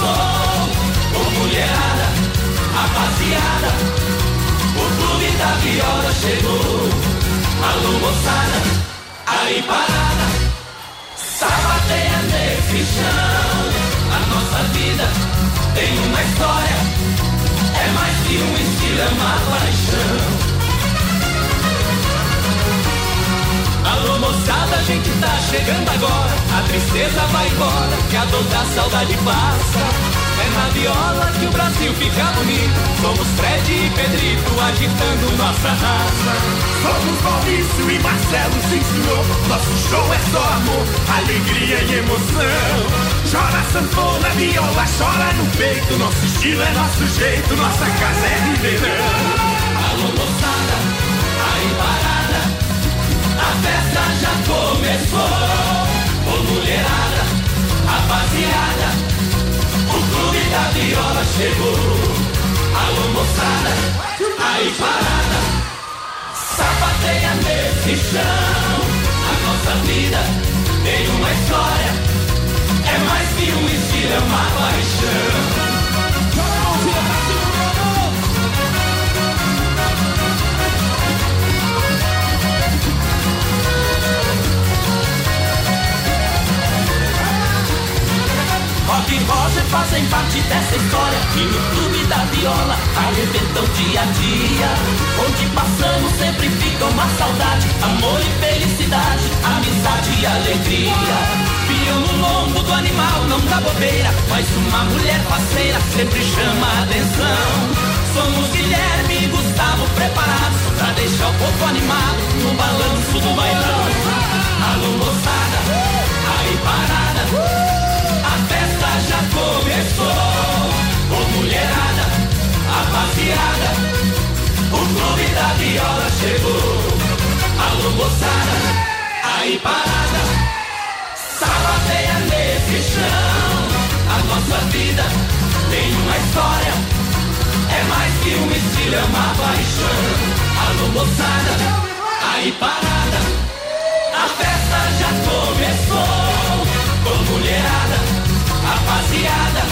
sol. Ô mulherada, rapaziada, o clube da viola chegou. Alô, moçada, aí parada, sabateia nesse chão. A nossa vida tem uma história, é mais que um estilo, é uma paixão. Alô moçada, a gente tá chegando agora. A tristeza vai embora, que a dor da saudade passa. É na viola que o Brasil fica bonito. Somos Fred e Pedrito agitando nossa raça. Somos Maurício e Marcelo, sim senhor. Nosso show é só amor, alegria e emoção. Chora sanfona, viola, chora no peito. Nosso estilo é nosso jeito, nossa casa é ribeirão. Alô moçada, aí parada, a festa já começou. Ô mulherada, rapaziada, o clube da viola chegou. Alô moçada, aí parada, sapateia nesse chão. A nossa vida tem uma história, é mais que um estilo, é uma paixão. Rock e Roger fazem parte dessa história. E no clube da viola arrebentam dia a dia. Onde passamos sempre fica uma saudade. Amor e felicidade, amizade e alegria. Pião no lombo do animal não dá bobeira. Mas uma mulher parceira sempre chama a atenção. Somos Guilherme e Gustavo preparados Pra deixar o povo animado no balanço do bailão. Alô moçada, aí parada começou. Ô mulherada, rapaziada, o clube da viola chegou. Alô moçada, aí parada, sabateia nesse chão. A nossa vida tem uma história, é mais que um estilo, é uma paixão. Alô moçada, aí parada, a festa já começou. Ô mulherada, rapaziada.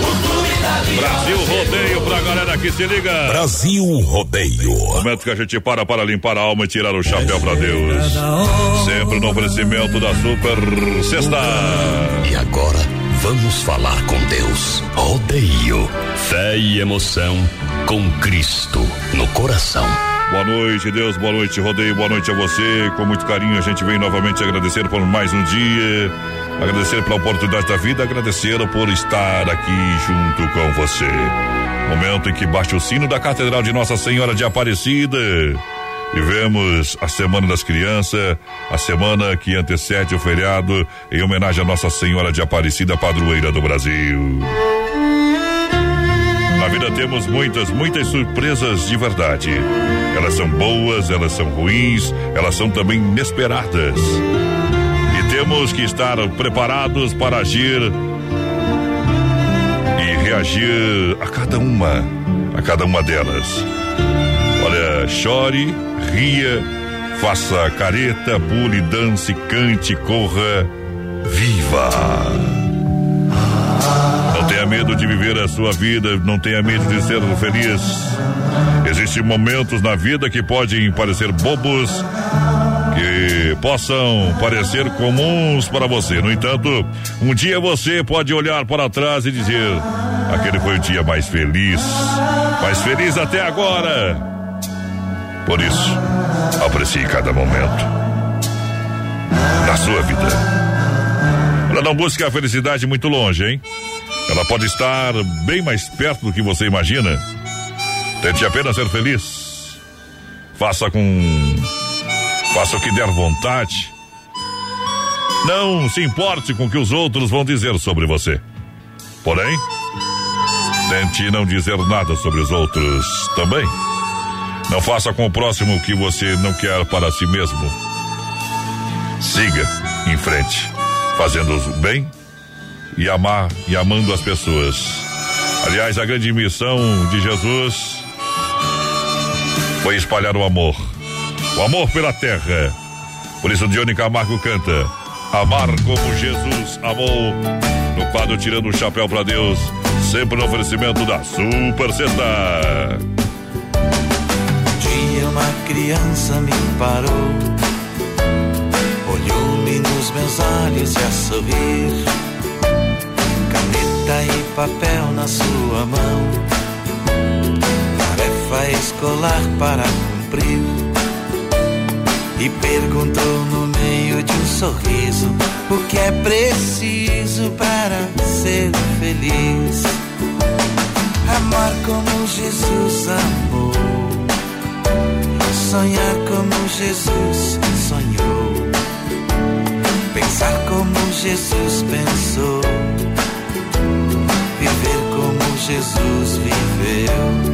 O clube da Brasil Rodeio pra galera que se liga. Brasil Rodeio. Momento que a gente para para limpar a alma e tirar o chapéu pra Deus. Sempre no oferecimento da Super Sexta. E agora vamos falar com Deus. Rodeio. Fé e emoção com Cristo no coração. Boa noite, Deus. Boa noite, Rodeio. Boa noite a você. Com muito carinho, a gente vem novamente agradecer por mais um dia Agradecer pela oportunidade da vida, agradecer por estar aqui junto com você. Momento em que bate o sino da Catedral de Nossa Senhora de Aparecida. Vivemos a Semana das Crianças, a semana que antecede o feriado, em homenagem a Nossa Senhora de Aparecida, padroeira do Brasil. Na vida temos muitas, muitas surpresas de verdade. Elas são boas, elas são ruins, elas são também inesperadas. Temos que estar preparados para agir e reagir a cada uma, a cada uma delas. Olha, chore, ria, faça careta, pule, dance, cante, corra, viva. Não tenha medo de viver a sua vida, não tenha medo de ser feliz. Existem momentos na vida que podem parecer bobos, que possam parecer comuns para você. No entanto, um dia você pode olhar para trás e dizer: aquele foi o dia mais feliz, mais feliz até agora. Por isso, aprecie cada momento da sua vida. Ela não busca a felicidade muito longe, hein? Ela pode estar bem mais perto do que você imagina. Tente apenas ser feliz. Faça com Faça o que der vontade. Não se importe com o que os outros vão dizer sobre você. Porém, tente não dizer nada sobre os outros também. Não faça com o próximo o que você não quer para si mesmo. Siga em frente, fazendo o bem e amar e amando as pessoas. Aliás, a grande missão de Jesus foi espalhar o amor o amor pela terra. Por isso, Dione Camargo canta: Amar como Jesus amou. No quadro Tirando o Chapéu para Deus, sempre no oferecimento da Super Sexta. uma criança me parou, olhou-me nos meus olhos e a sorrir, caneta e papel na sua mão, tarefa escolar para cumprir, e perguntou no meio de um sorriso o que é preciso para ser feliz. Amar como Jesus amou, sonhar como Jesus sonhou, pensar como Jesus pensou, viver como Jesus viveu,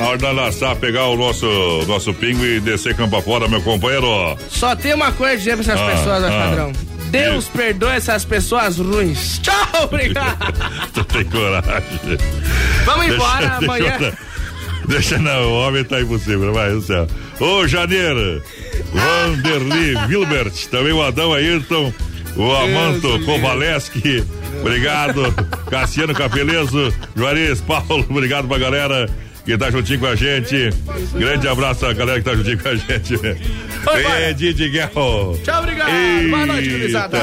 Na hora de laçar, pegar o nosso, nosso pingo e descer campo fora, meu companheiro. Só tem uma coisa a dizer pra essas Ah, pessoas, ah. padrão. Deus perdoe essas pessoas ruins. Tchau, obrigado. tu tem coragem. Vamos embora, deixa, amanhã. Deixa, deixa não, o homem tá impossível, vai do céu. Ô, Janeiro, Vanderly Wilbert, também o Adão Ayrton, o Amanto Kovaleski, obrigado. Cassiano Capeleso, Juarez Paulo, obrigado pra galera que tá juntinho com a gente. Grande abraço à galera que tá juntinho com a gente. Ei, Didi Guerra. Tchau, obrigado. Boa noite, gurizada.